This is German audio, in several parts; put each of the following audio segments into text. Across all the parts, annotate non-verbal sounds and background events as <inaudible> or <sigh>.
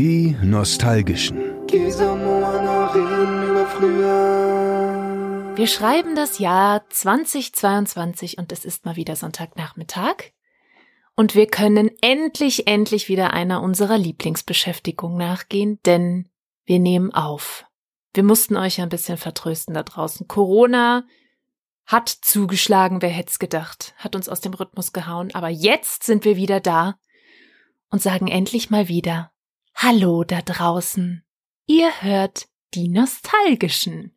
Die Nostalgischen. Wir schreiben das Jahr 2022 und es ist mal wieder Sonntagnachmittag. Und wir können endlich, endlich wieder einer unserer Lieblingsbeschäftigungen nachgehen, denn wir nehmen auf. Wir mussten euch ein bisschen vertrösten da draußen. Corona hat zugeschlagen, wer hätte es gedacht, hat uns aus dem Rhythmus gehauen, aber jetzt sind wir wieder da und sagen endlich mal wieder Hallo da draußen. Ihr hört die Nostalgischen.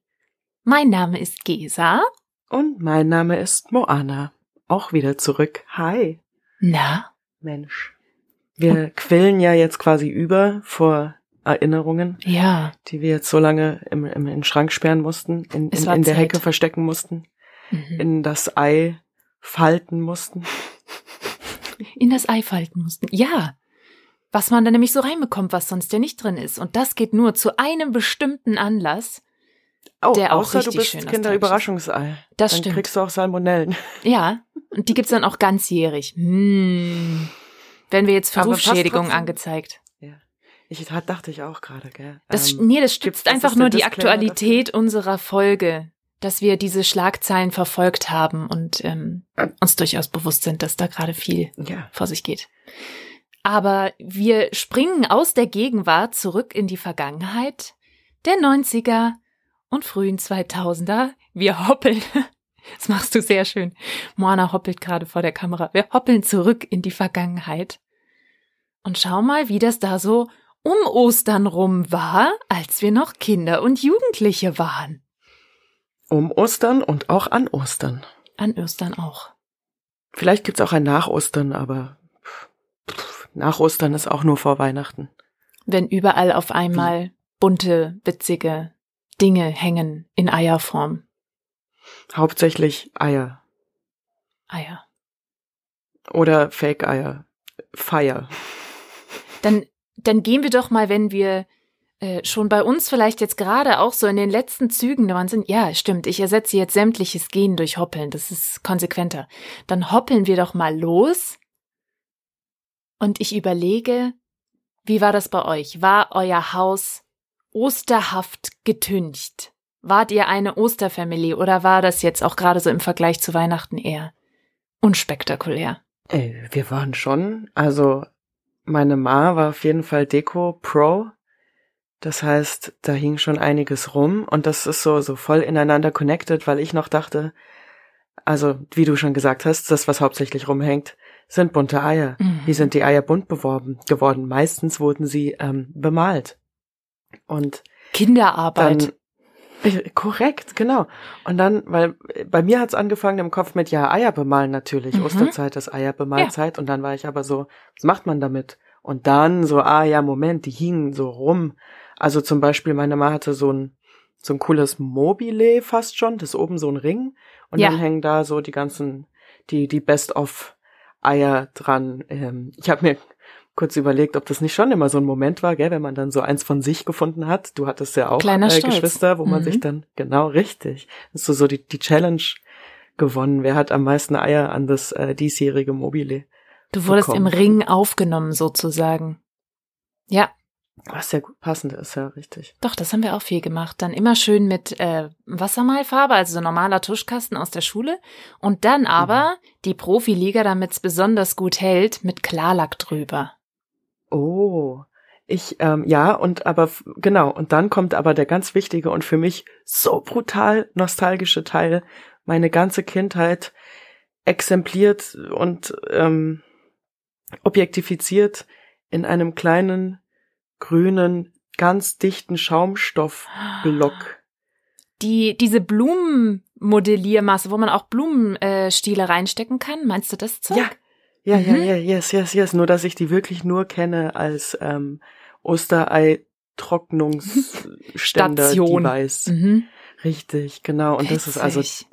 Mein Name ist Gesa. Und mein Name ist Moana. Auch wieder zurück. Hi. Na? Mensch. Wir quillen ja jetzt quasi über vor Erinnerungen, Ja. die wir jetzt so lange im, im, den Schrank sperren mussten, in, in, in der. Hecke verstecken mussten, Mhm. in das Ei falten mussten. In das Ei falten mussten. Ja. Was man da nämlich so reinbekommt, was sonst ja nicht drin ist. Und das geht nur zu einem bestimmten Anlass. Oh, Der auch außer du richtig bist schön Kinderüberraschungsei. Das Dann stimmt. kriegst du auch Salmonellen. <laughs> Ja. Und die gibt's dann auch ganzjährig. Hm. Werden wir jetzt trotzdem. angezeigt. Ja. Ich da- dachte ich auch gerade, gell. Das, Ähm, nee, das stützt einfach ist nur die Aktualität unserer Folge, dass wir diese Schlagzeilen verfolgt haben und ähm, uns durchaus bewusst sind, dass da gerade viel dafür? Ja. vor sich geht. Aber wir springen aus der Gegenwart zurück in die Vergangenheit der 90er und frühen 2000er. Wir hoppeln. <laughs> Das machst du sehr schön. Moana hoppelt gerade vor der Kamera. Wir hoppeln zurück in die Vergangenheit. Und schau mal, wie das da so um Ostern rum war, als wir noch Kinder und Jugendliche waren. Um Ostern und auch an Ostern. An Ostern auch. Vielleicht gibt's auch ein Nach Ostern, aber nach Ostern ist auch nur vor Weihnachten. Wenn überall auf einmal bunte, witzige Dinge hängen in Eierform. Hauptsächlich Eier Eier. oder Fake-Eier. Feier. Dann, dann gehen wir doch mal, wenn wir äh, schon bei uns vielleicht jetzt gerade auch so in den letzten Zügen dran sind. Ja, stimmt, ich ersetze jetzt sämtliches Gehen durch Hoppeln. Das ist konsequenter. Dann hoppeln wir doch mal los. Und ich überlege, wie war das bei euch? War euer Haus osterhaft getüncht? Wart ihr eine Osterfamilie oder war das jetzt auch gerade so im Vergleich zu Weihnachten eher unspektakulär? Ey, wir waren schon, also meine Ma war auf jeden Fall Deko Pro. Das heißt, da hing schon einiges rum und das ist so, so voll ineinander connected, weil ich noch dachte, also, wie du schon gesagt hast, das, was hauptsächlich rumhängt, sind bunte Eier. Mhm. Wie sind die Eier bunt beworben geworden? Meistens wurden sie ähm, bemalt. Und Kinderarbeit. dann äh, korrekt, genau. Und dann, weil äh, bei mir hat's angefangen im Kopf mit ja Eier bemalen natürlich, Mhm. Osterzeit ist Eierbemalzeit und dann war ich aber so, was macht man damit? Und dann so, ah ja, Moment, die hingen so rum. Also zum Beispiel meine Mama hatte so ein so ein cooles Mobile fast schon, das ist oben so ein Ring und Ja. dann hängen da so die ganzen die die Best of Eier dran. Ähm, ich habe mir kurz überlegt, ob das nicht schon immer so ein Moment war, gell, wenn man dann so eins von sich gefunden hat. Du hattest ja auch äh. Geschwister, wo man Mhm. sich dann genau richtig, hast du so die die Challenge gewonnen. Wer hat am meisten Eier an das äh, diesjährige Mobile? Du wurdest bekommen. im Ring aufgenommen, sozusagen. Ja, Was ja gut passend ist, ja richtig. doch, das haben wir auch viel gemacht. Dann immer schön mit äh, Wassermalfarbe, also so normaler Tuschkasten aus der Schule. Und dann aber die Profiliga, damit es besonders gut hält, mit Klarlack drüber. Oh, ich, ähm, ja, und aber, genau, und dann kommt aber der ganz wichtige und für mich so brutal nostalgische Teil, meine ganze Kindheit exempliert und ähm, objektifiziert in einem kleinen, grünen, ganz dichten Schaumstoffblock. Die, diese Blumenmodelliermasse, wo man auch Blumenstiele Stiele reinstecken kann, meinst du das Zeug? Ja, ja, ja, Mhm. ja, yes, yes, yes, nur dass ich die wirklich nur kenne als ähm, Osterei-Trocknungsständer Station. Device. Mhm. Richtig, genau. Und das ist also Witzig.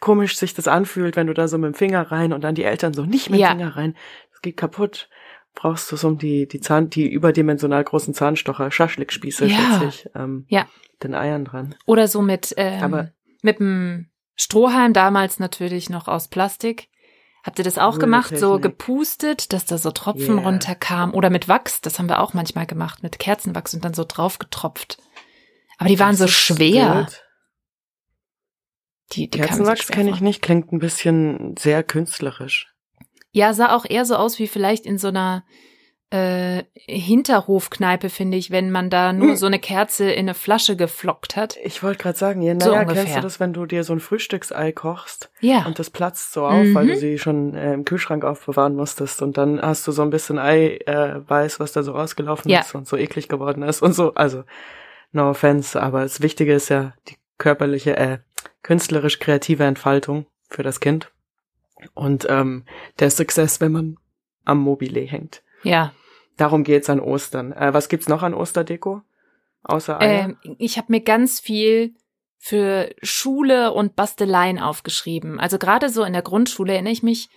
komisch sich das anfühlt, wenn du da so mit dem Finger rein und dann die Eltern so nicht mit dem Ja. Finger rein. Das geht kaputt. Brauchst du so um die, die Zahn, die überdimensional großen Zahnstocher, Schaschlikspieße, Ja. schätze ich, ähm, Ja. den Eiern dran. Oder so mit, ähm, Aber- mit dem Strohhalm, damals natürlich noch aus Plastik. Habt ihr das auch gemacht, so Rührtechnik. gepustet, dass da so Tropfen Yeah. runterkam? Oder mit Wachs, das haben wir auch manchmal gemacht, mit Kerzenwachs und dann so drauf getropft. Aber die waren Das so schwer. gut. Die, die so Kerzenwachs schwer kenne ich nicht, klingt ein bisschen sehr künstlerisch. Ja, sah auch eher so aus wie vielleicht in so einer äh, Hinterhofkneipe, finde ich, wenn man da nur Hm. so eine Kerze in eine Flasche geflockt hat. Ich wollte gerade sagen, ja, So naja, kennst ungefähr. du das, wenn du dir so ein Frühstücksei kochst Ja. und das platzt so auf, weil Mhm. du sie schon äh, im Kühlschrank aufbewahren musstest und dann hast du so ein bisschen Ei äh, weiß, was da so rausgelaufen Ja. ist und so eklig geworden ist und so. Also, no offense, aber das Wichtige ist ja die körperliche, äh, künstlerisch kreative Entfaltung für das Kind und ähm, der Success, wenn man am Mobile hängt. Ja. Darum geht's an Ostern. Äh, was gibt's noch an Osterdeko? Außer Eier? Ähm, ich habe mir ganz viel für Schule und Basteleien aufgeschrieben. Also gerade so in der Grundschule erinnere ich mich,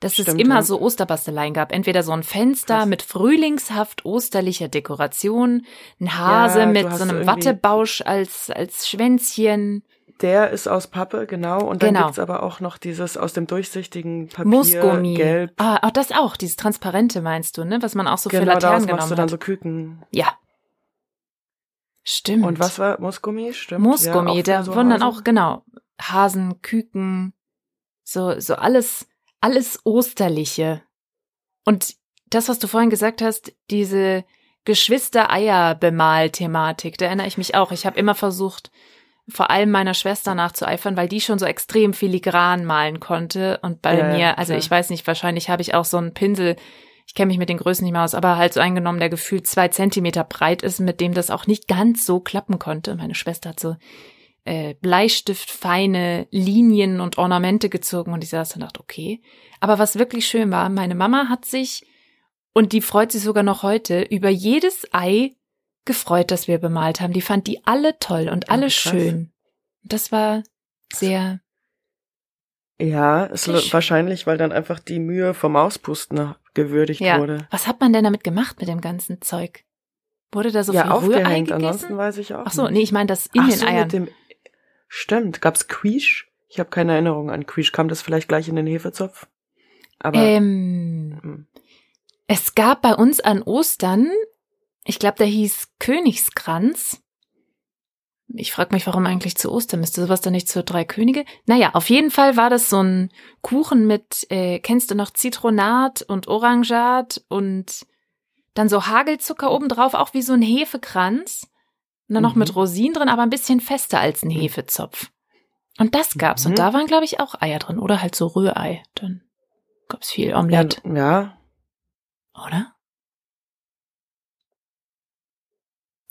dass es Stimmt, immer ja. so Osterbasteleien gab. Entweder so ein Fenster Krass. mit frühlingshaft osterlicher Dekoration, ein Hase Ja, mit so einem Wattebausch als, als Schwänzchen. Der ist aus Pappe, genau. Und dann Genau. gibt's aber auch noch dieses aus dem durchsichtigen Papier, Moosgummi. gelb. Ah, auch das auch, dieses Transparente meinst du, ne? Was man auch so für genau, Laternen daraus genommen machst du dann hat. so Küken. ja. Stimmt. Und was war Moosgummi? Stimmt. Moosgummi, ja, da so wurden dann auch, genau, Hasen, Küken, so, so alles, alles Osterliche. Und das, was du vorhin gesagt hast, diese Geschwister-Eier-Bemal-Thematik, da erinnere ich mich auch. Ich habe immer versucht, vor allem meiner Schwester nachzueifern, weil die schon so extrem filigran malen konnte. Und bei Ja, ja, mir, also klar. ich weiß nicht, wahrscheinlich habe ich auch so einen Pinsel, ich kenne mich mit den Größen nicht mehr aus, aber halt so eingenommen, der gefühlt zwei Zentimeter breit ist, mit dem das auch nicht ganz so klappen konnte. Meine Schwester hat so äh, Bleistift feine Linien und Ornamente gezogen und ich saß und dachte, okay. Aber was wirklich schön war, meine Mama hat sich, und die freut sich sogar noch heute, über jedes Ei gefreut, das wir bemalt haben. Die fand die alle toll und alle krass. schön. Das war sehr, Ja, es wahrscheinlich, weil dann einfach die Mühe vom Auspusten gewürdigt ja. wurde. Was hat man denn damit gemacht mit dem ganzen Zeug? Wurde da so ja, viel Rührei aufgehängt. gegessen? Ansonsten weiß ich auch. Ach so, nicht. nee, ich meine das in Ach den so, Eiern. mit dem. Stimmt. Gab's Quiche? Ich habe keine Erinnerung an Quiche. Kam das vielleicht gleich in den Hefezopf? Aber ähm, hm. Es gab bei uns an Ostern, ich glaube, der hieß Königskranz. Ich frage mich, warum eigentlich zu Ostern müsste sowas dann nicht zu drei Könige? Naja, auf jeden Fall war das so ein Kuchen mit, äh, kennst du noch Zitronat und Orangat und dann so Hagelzucker obendrauf, auch wie so ein Hefekranz. Und dann noch Mhm. mit Rosinen drin, aber ein bisschen fester als ein Hefezopf. Und das gab's. Mhm. Und da waren, glaube ich, auch Eier drin. Oder halt so Rührei. Dann gab's viel ja, Omelette, ja, oder?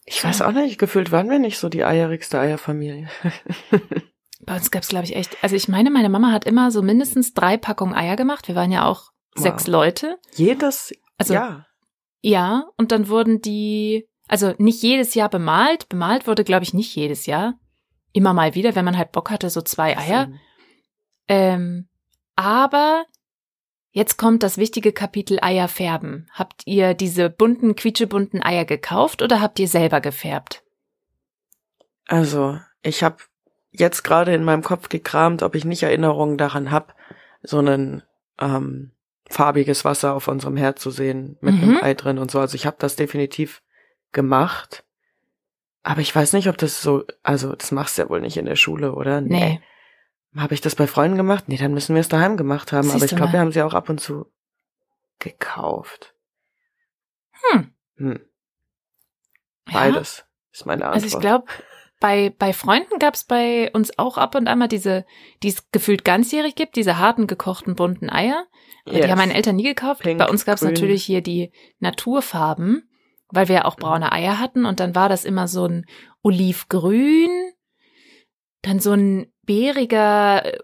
Ich weiß auch nicht. Gefühlt waren wir nicht so die eierigste Eierfamilie. <laughs> Bei uns gab's glaube ich, echt. Also ich meine, meine Mama hat immer so mindestens drei Packungen Eier gemacht. Wir waren ja auch Wow. sechs Leute. Jedes Also Jahr. ja, und dann wurden die, also nicht jedes Jahr bemalt. Bemalt wurde, glaube ich, nicht jedes Jahr. Immer mal wieder, wenn man halt Bock hatte, so zwei Eier. Ähm, aber jetzt kommt das wichtige Kapitel Eier färben. Habt ihr diese bunten, quietschebunten Eier gekauft oder habt ihr selber gefärbt? Also, ich habe jetzt gerade in meinem Kopf gekramt, ob ich nicht Erinnerungen daran habe, so ein ähm, farbiges Wasser auf unserem Herd zu sehen mit Mhm. einem Ei drin und so. Also ich habe das definitiv gemacht. Aber ich weiß nicht, ob das so, also das machst du ja wohl nicht in der Schule, oder? Nee. Habe ich das bei Freunden gemacht? Nee, dann müssen wir es daheim gemacht haben. Aber Siehst ich du glaube, wir haben sie auch ab und zu gekauft. Hm. Hm, Ja. beides ist meine Antwort. Also ich glaube, bei, bei Freunden gab's bei uns auch ab und an mal diese, die es gefühlt ganzjährig gibt, diese harten gekochten bunten Eier. Aber Die Yes. haben meine Eltern nie gekauft. Pink, bei uns gab's grün. natürlich hier die Naturfarben, weil wir ja auch braune Eier hatten und dann war das immer so ein Olivgrün, dann so ein bäriger äh,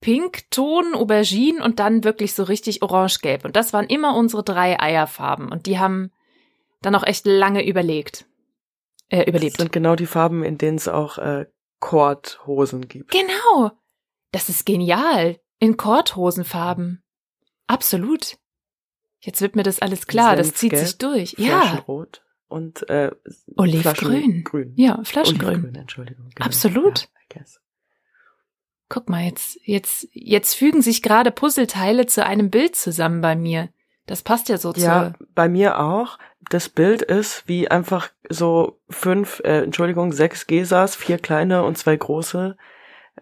Pinkton, Aubergine und dann wirklich so richtig orangegelb. Und das waren immer unsere drei Eierfarben und die haben dann auch echt lange überlegt. Äh, Das überlebt. sind genau die Farben, in denen es auch äh, Kordhosen gibt. Genau. Das ist genial. In Korthosenfarben. Absolut. Jetzt wird mir das alles klar. Das zieht sich durch. Ja. Flaschenrot und äh, Olivgrün. Flaschengrün. Ja, Flaschengrün. Olivgrün, Entschuldigung. genau. Absolut. Ja, I guess. Guck mal, jetzt, jetzt, jetzt fügen sich gerade Puzzleteile zu einem Bild zusammen bei mir. Das passt ja so Ja, zu. bei mir auch. Das Bild ist wie einfach so fünf, äh, Entschuldigung, sechs Gesas, vier kleine und zwei große.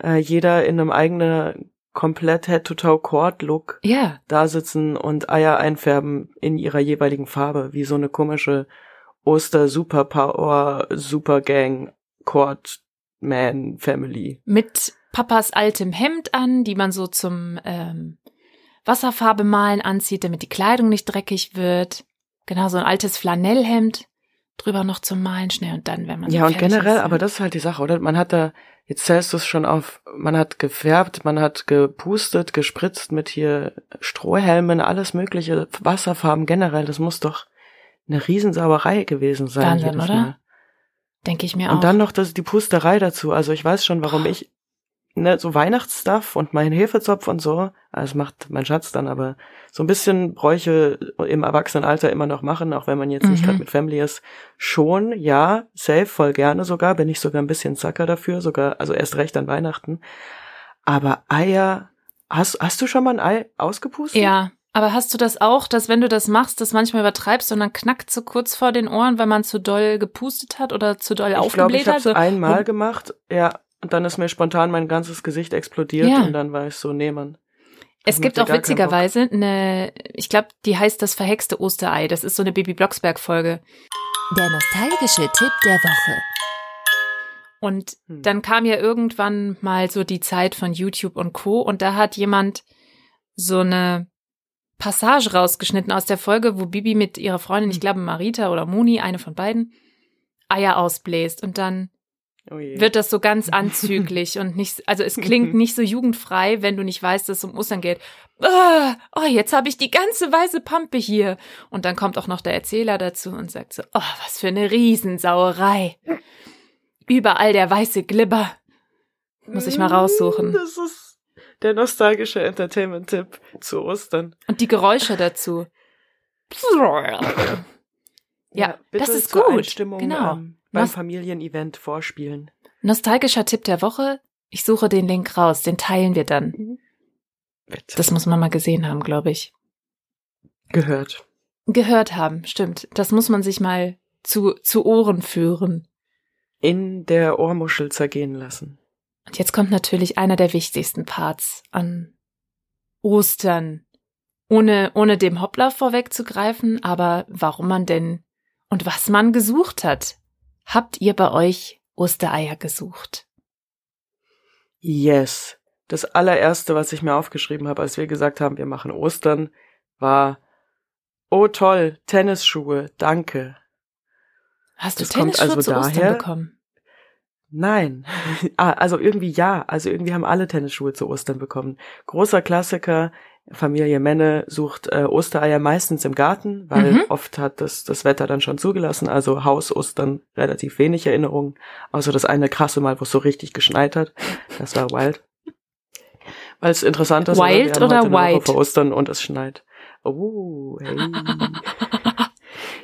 Äh, jeder in einem eigenen komplett Head-to-Toe-Cord-Look Ja, da sitzen und Eier einfärben in ihrer jeweiligen Farbe, wie so eine komische Oster-Superpower-Supergang-Cord-Man-Family. mit Papas altem Hemd an, die man so zum ähm, Wasserfarbe malen anzieht, damit die Kleidung nicht dreckig wird. Genau, so ein altes Flanellhemd drüber noch zum Malen schnell und dann, wenn man Ja, und generell, ist, aber das ist halt die Sache, oder? Man hat da, jetzt zählst du es schon auf, man hat gefärbt, man hat gepustet, gespritzt mit hier Strohhelmen, alles mögliche, Wasserfarben generell, das muss doch eine Riesensauerei gewesen sein. Wahnsinn, oder? Denke ich mir auch. Und dann noch das, die Pusterei dazu. Also ich weiß schon, warum ich, ne, so Weihnachtsstuff und mein Hefezopf und so, das macht mein Schatz dann, aber so ein bisschen Bräuche im Erwachsenenalter immer noch machen, auch wenn man jetzt nicht Mhm. gerade mit Family ist. Schon, ja, safe, voll gerne sogar, bin ich sogar ein bisschen Zacker dafür, sogar, also erst recht an Weihnachten. Aber Eier, hast, hast du schon mal ein Ei ausgepustet? Ja, aber hast du das auch, dass wenn du das machst, das manchmal übertreibst und dann knackt so kurz vor den Ohren, weil man zu doll gepustet hat oder zu doll Ich glaube, aufgebläht ich habe hat? es So, einmal und- gemacht, ja, und dann ist mir spontan mein ganzes Gesicht explodiert Ja. und dann war ich so, nee, Mann. Es gibt auch witzigerweise eine, ich glaube, die heißt das verhexte Osterei. Das ist so eine Baby Blocksberg Folge. Der nostalgische Tipp der Woche. Und Hm. dann kam ja irgendwann mal so die Zeit von YouTube und Co. Und da hat jemand so eine Passage rausgeschnitten aus der Folge, wo Bibi mit ihrer Freundin, Hm. ich glaube Marita oder Moni, eine von beiden, Eier ausbläst. Und dann Oh wird das so ganz anzüglich und nicht, also es klingt nicht so jugendfrei, wenn du nicht weißt, dass es um Ostern geht. Ah, oh, jetzt habe ich die ganze weiße Pampe hier. Und dann kommt auch noch der Erzähler dazu und sagt so, oh, was für eine Riesensauerei. Überall der weiße Glibber. Muss ich mal raussuchen. Das ist der nostalgische Entertainment-Tipp zu Ostern. Und die Geräusche dazu. Ja, bitte das ist gut. Genau. Ähm, beim Nost- Familienevent vorspielen. Nostalgischer Tipp der Woche. Ich suche den Link raus, den teilen wir dann. Bitte. Das muss man mal gesehen haben, glaube ich. gehört. Gehört haben, stimmt. Das muss man sich mal zu, zu Ohren führen. In der Ohrmuschel zergehen lassen. Und jetzt kommt natürlich einer der wichtigsten Parts an Ostern. Ohne, ohne dem Hoppler vorwegzugreifen, aber warum man denn und was man gesucht hat. Habt ihr bei euch Ostereier gesucht? Yes. Das allererste, was ich mir aufgeschrieben habe, als wir gesagt haben, wir machen Ostern, war, oh toll, Tennisschuhe, danke. Hast du Das Tennisschuhe also zu Ostern daher- bekommen? Nein. <laughs> ah, also irgendwie ja. Also irgendwie haben alle Tennisschuhe zu Ostern bekommen. Großer Klassiker. Familie Menne sucht äh, Ostereier meistens im Garten, weil Mhm. oft hat das, das Wetter dann schon zugelassen. Also Haus-Ostern relativ wenig Erinnerungen. Außer das eine krasse Mal, wo es so richtig geschneit hat. Das war wild. Weil es interessant ist, Wild wir haben oder heute eine Woche vor Ostern und es schneit. Oh, hey.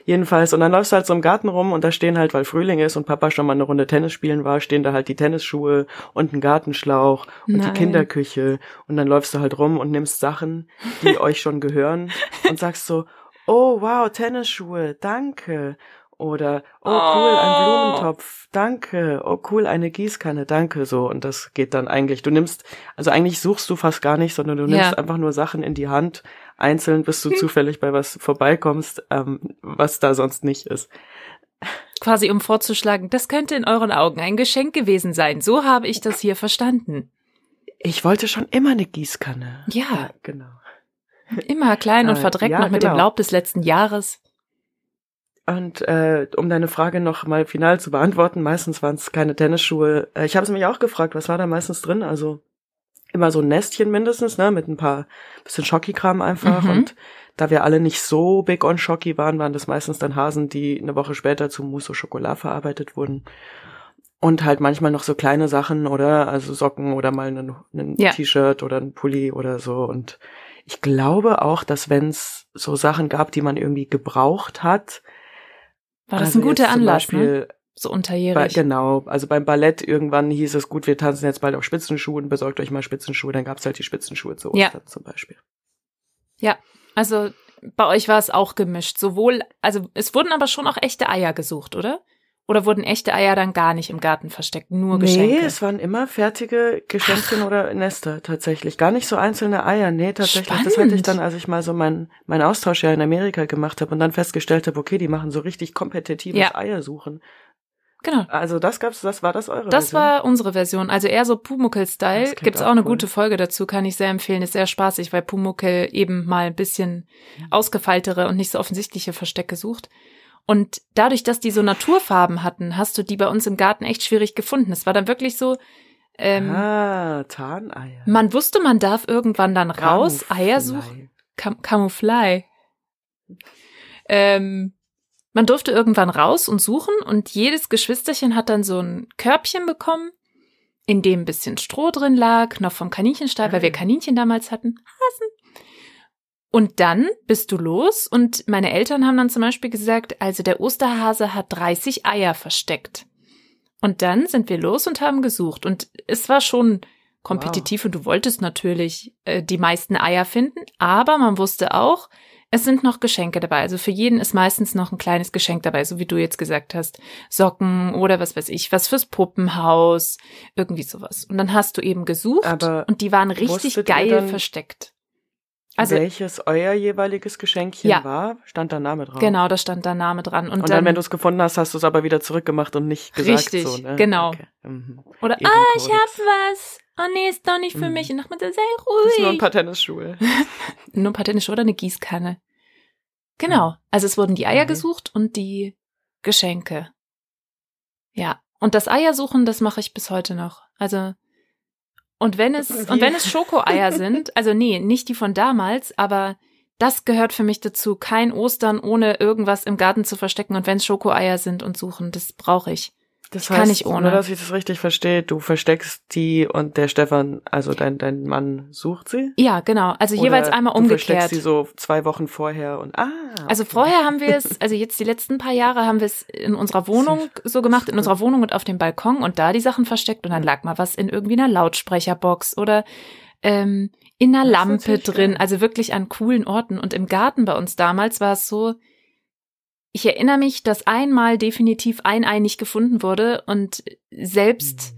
Jedenfalls, und dann läufst du halt so im Garten rum und da stehen halt, weil Frühling ist und Papa schon mal eine Runde Tennis spielen war, stehen da halt die Tennisschuhe und ein Gartenschlauch und Nein. die Kinderküche und dann läufst du halt rum und nimmst Sachen, die <laughs> euch schon gehören und sagst so, oh wow, Tennisschuhe, danke. Oder, oh cool, ein Oh. Blumentopf, danke. Oh cool, eine Gießkanne, danke. So, und das geht dann eigentlich. Du nimmst, also eigentlich suchst du fast gar nicht, sondern du nimmst Ja. einfach nur Sachen in die Hand, einzeln, bis du zufällig bei was vorbeikommst, ähm, was da sonst nicht ist. Quasi um vorzuschlagen, das könnte in euren Augen ein Geschenk gewesen sein. So habe ich das hier verstanden. Ich wollte schon immer eine Gießkanne. Ja. genau. Immer klein und Äh, verdreckt ja, noch mit dem genau. Laub des letzten Jahres. Und äh, um deine Frage noch mal final zu beantworten, meistens waren es keine Tennisschuhe. Äh, ich habe es mich auch gefragt, was war da meistens drin? Also immer so ein Nestchen mindestens, ne, mit ein paar bisschen Schocki-Kram einfach. Mhm. Und da wir alle nicht so big on Schocki waren, waren das meistens dann Hasen, die eine Woche später zu Mousse au Chocolat verarbeitet wurden. Und halt manchmal noch so kleine Sachen, oder? Also Socken oder mal ein, ein Ja. T-Shirt oder ein Pulli oder so. Und ich glaube auch, dass wenn es so Sachen gab, die man irgendwie gebraucht hat, War das also ein guter Anlass, ne? Beispiel, so Bei, unterjährig. genau, also beim Ballett irgendwann hieß es, gut, wir tanzen jetzt bald auf Spitzenschuhen, besorgt euch mal Spitzenschuhe, dann gab's halt die Spitzenschuhe zu Ja. Ostern zum Beispiel. Also bei euch war es auch gemischt. Sowohl, also es wurden aber schon auch echte Eier gesucht, oder? Oder wurden echte Eier dann gar nicht im Garten versteckt, nur Geschenke? Nee, es waren immer fertige Geschenke oder Nester tatsächlich. Gar nicht so einzelne Eier. Nee, tatsächlich. Das hatte ich Spannend. dann, als ich mal so mein, mein Austauschjahr in Amerika gemacht habe und dann festgestellt habe, okay, die machen so richtig kompetitives Ja. Eiersuchen. genau. Also das gab's, das war das eure Das Version? war unsere Version, also eher so Pumuckel-Style. Das Gibt's auch auch eine cool. gute Folge dazu, kann ich sehr empfehlen. Ist sehr spaßig, weil Pumuckel eben mal ein bisschen Mhm. ausgefeiltere und nicht so offensichtliche Verstecke sucht. Und dadurch, dass die so Naturfarben hatten, hast du die bei uns im Garten echt schwierig gefunden. Es war dann wirklich so, ähm, ah, Tarneier. man wusste, man darf irgendwann dann raus, Eier suchen. Cam Camouflage. Ähm, man durfte irgendwann raus und suchen und jedes Geschwisterchen hat dann so ein Körbchen bekommen, in dem ein bisschen Stroh drin lag, noch vom Kaninchenstall, weil wir Ah. Kaninchen damals hatten. Hasen. Und dann bist du los und meine Eltern haben dann zum Beispiel gesagt, also der Osterhase hat 30 Eier versteckt. Und dann sind wir los und haben gesucht und es war schon kompetitiv und du wolltest natürlich äh, die meisten Eier finden, aber man wusste auch, es sind noch Geschenke dabei. Also für jeden ist meistens noch ein kleines Geschenk dabei, so wie du jetzt gesagt hast. Socken oder was weiß ich, was fürs Puppenhaus, irgendwie sowas. Und dann hast du eben gesucht Aber und die waren richtig geil versteckt. Also welches euer jeweiliges Geschenkchen Ja. war, stand da Name drauf. genau, da stand da Name dran. Und, Und, dann, wenn du es gefunden hast, hast du es aber wieder zurückgemacht und nicht gesagt. Richtig, so, ne? genau. Okay. Mhm. oder ah, ich hab was. Oh nee, ist doch nicht für Mhm. mich. Und man, sei Das ruhig. ist <laughs> nur ein paar Tennisschuhe. Nur ein paar Tennisschuhe oder eine Gießkanne. Genau. Also es wurden die Eier Mhm. gesucht und die Geschenke. Ja. Und das Eiersuchen, das mache ich bis heute noch. Also und wenn es Wie? und wenn es Schokoeier sind, also nee, nicht die von damals, aber das gehört für mich dazu. Kein Ostern ohne irgendwas im Garten zu verstecken und wenn es Schokoeier sind und suchen, das brauche ich. Das Kann heißt, ich ohne. nur dass ich das richtig verstehe, du versteckst die und der Stefan, also dein, dein Mann sucht sie? Ja, genau. Also Oder jeweils einmal Du umgekehrt. versteckst sie so zwei Wochen vorher und ah. Also okay. vorher haben wir es, also jetzt die letzten paar Jahre haben wir es in unserer Wohnung so gemacht, in unserer Wohnung und auf dem Balkon und da die Sachen versteckt und dann lag mal was in irgendwie einer Lautsprecherbox oder ähm, in einer Lampe drin, also wirklich an coolen Orten. Und im Garten bei uns damals war es so, ich erinnere mich, dass einmal definitiv ein Ei nicht gefunden wurde und selbst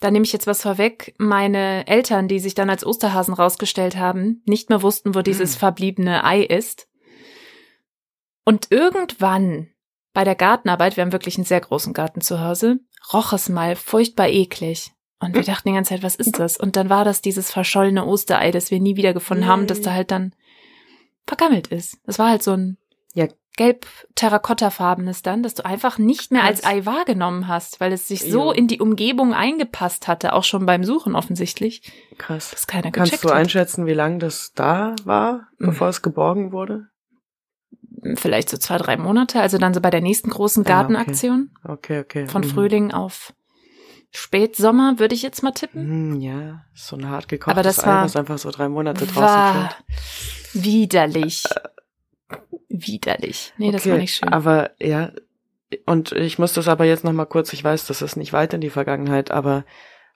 da nehme ich jetzt was vorweg, meine Eltern, die sich dann als Osterhasen rausgestellt haben, nicht mehr wussten, wo dieses Hm. verbliebene Ei ist. Und irgendwann bei der Gartenarbeit, wir haben wirklich einen sehr großen Garten zu Hause, roch es mal furchtbar eklig. Und wir dachten die ganze Zeit, was ist das? Und dann war das dieses verschollene Osterei, das wir nie wiedergefunden haben, das da halt dann vergammelt ist. Das war halt so ein Ja. Gelb terrakottafarbenes dann, das du einfach nicht mehr als. Ei wahrgenommen hast, weil es sich so in die Umgebung eingepasst hatte, auch schon beim Suchen offensichtlich, Krass. dass keiner Kannst gecheckt du hat. einschätzen, wie lange das da war, Mhm. bevor es geborgen wurde? Vielleicht so zwei, drei Monate, also dann so bei der nächsten großen Ah, okay. Gartenaktion Okay, okay. von Mhm. Frühling auf Spätsommer, würde ich jetzt mal tippen. Hm, ja, so ein hart gekochtes Aber das Ei, war- was einfach so drei Monate draußen War fällt. widerlich. <laughs> Widerlich. Nee, das war nicht schön. Aber ja, und ich muss das aber jetzt noch mal kurz, ich weiß, das ist nicht weit in die Vergangenheit, aber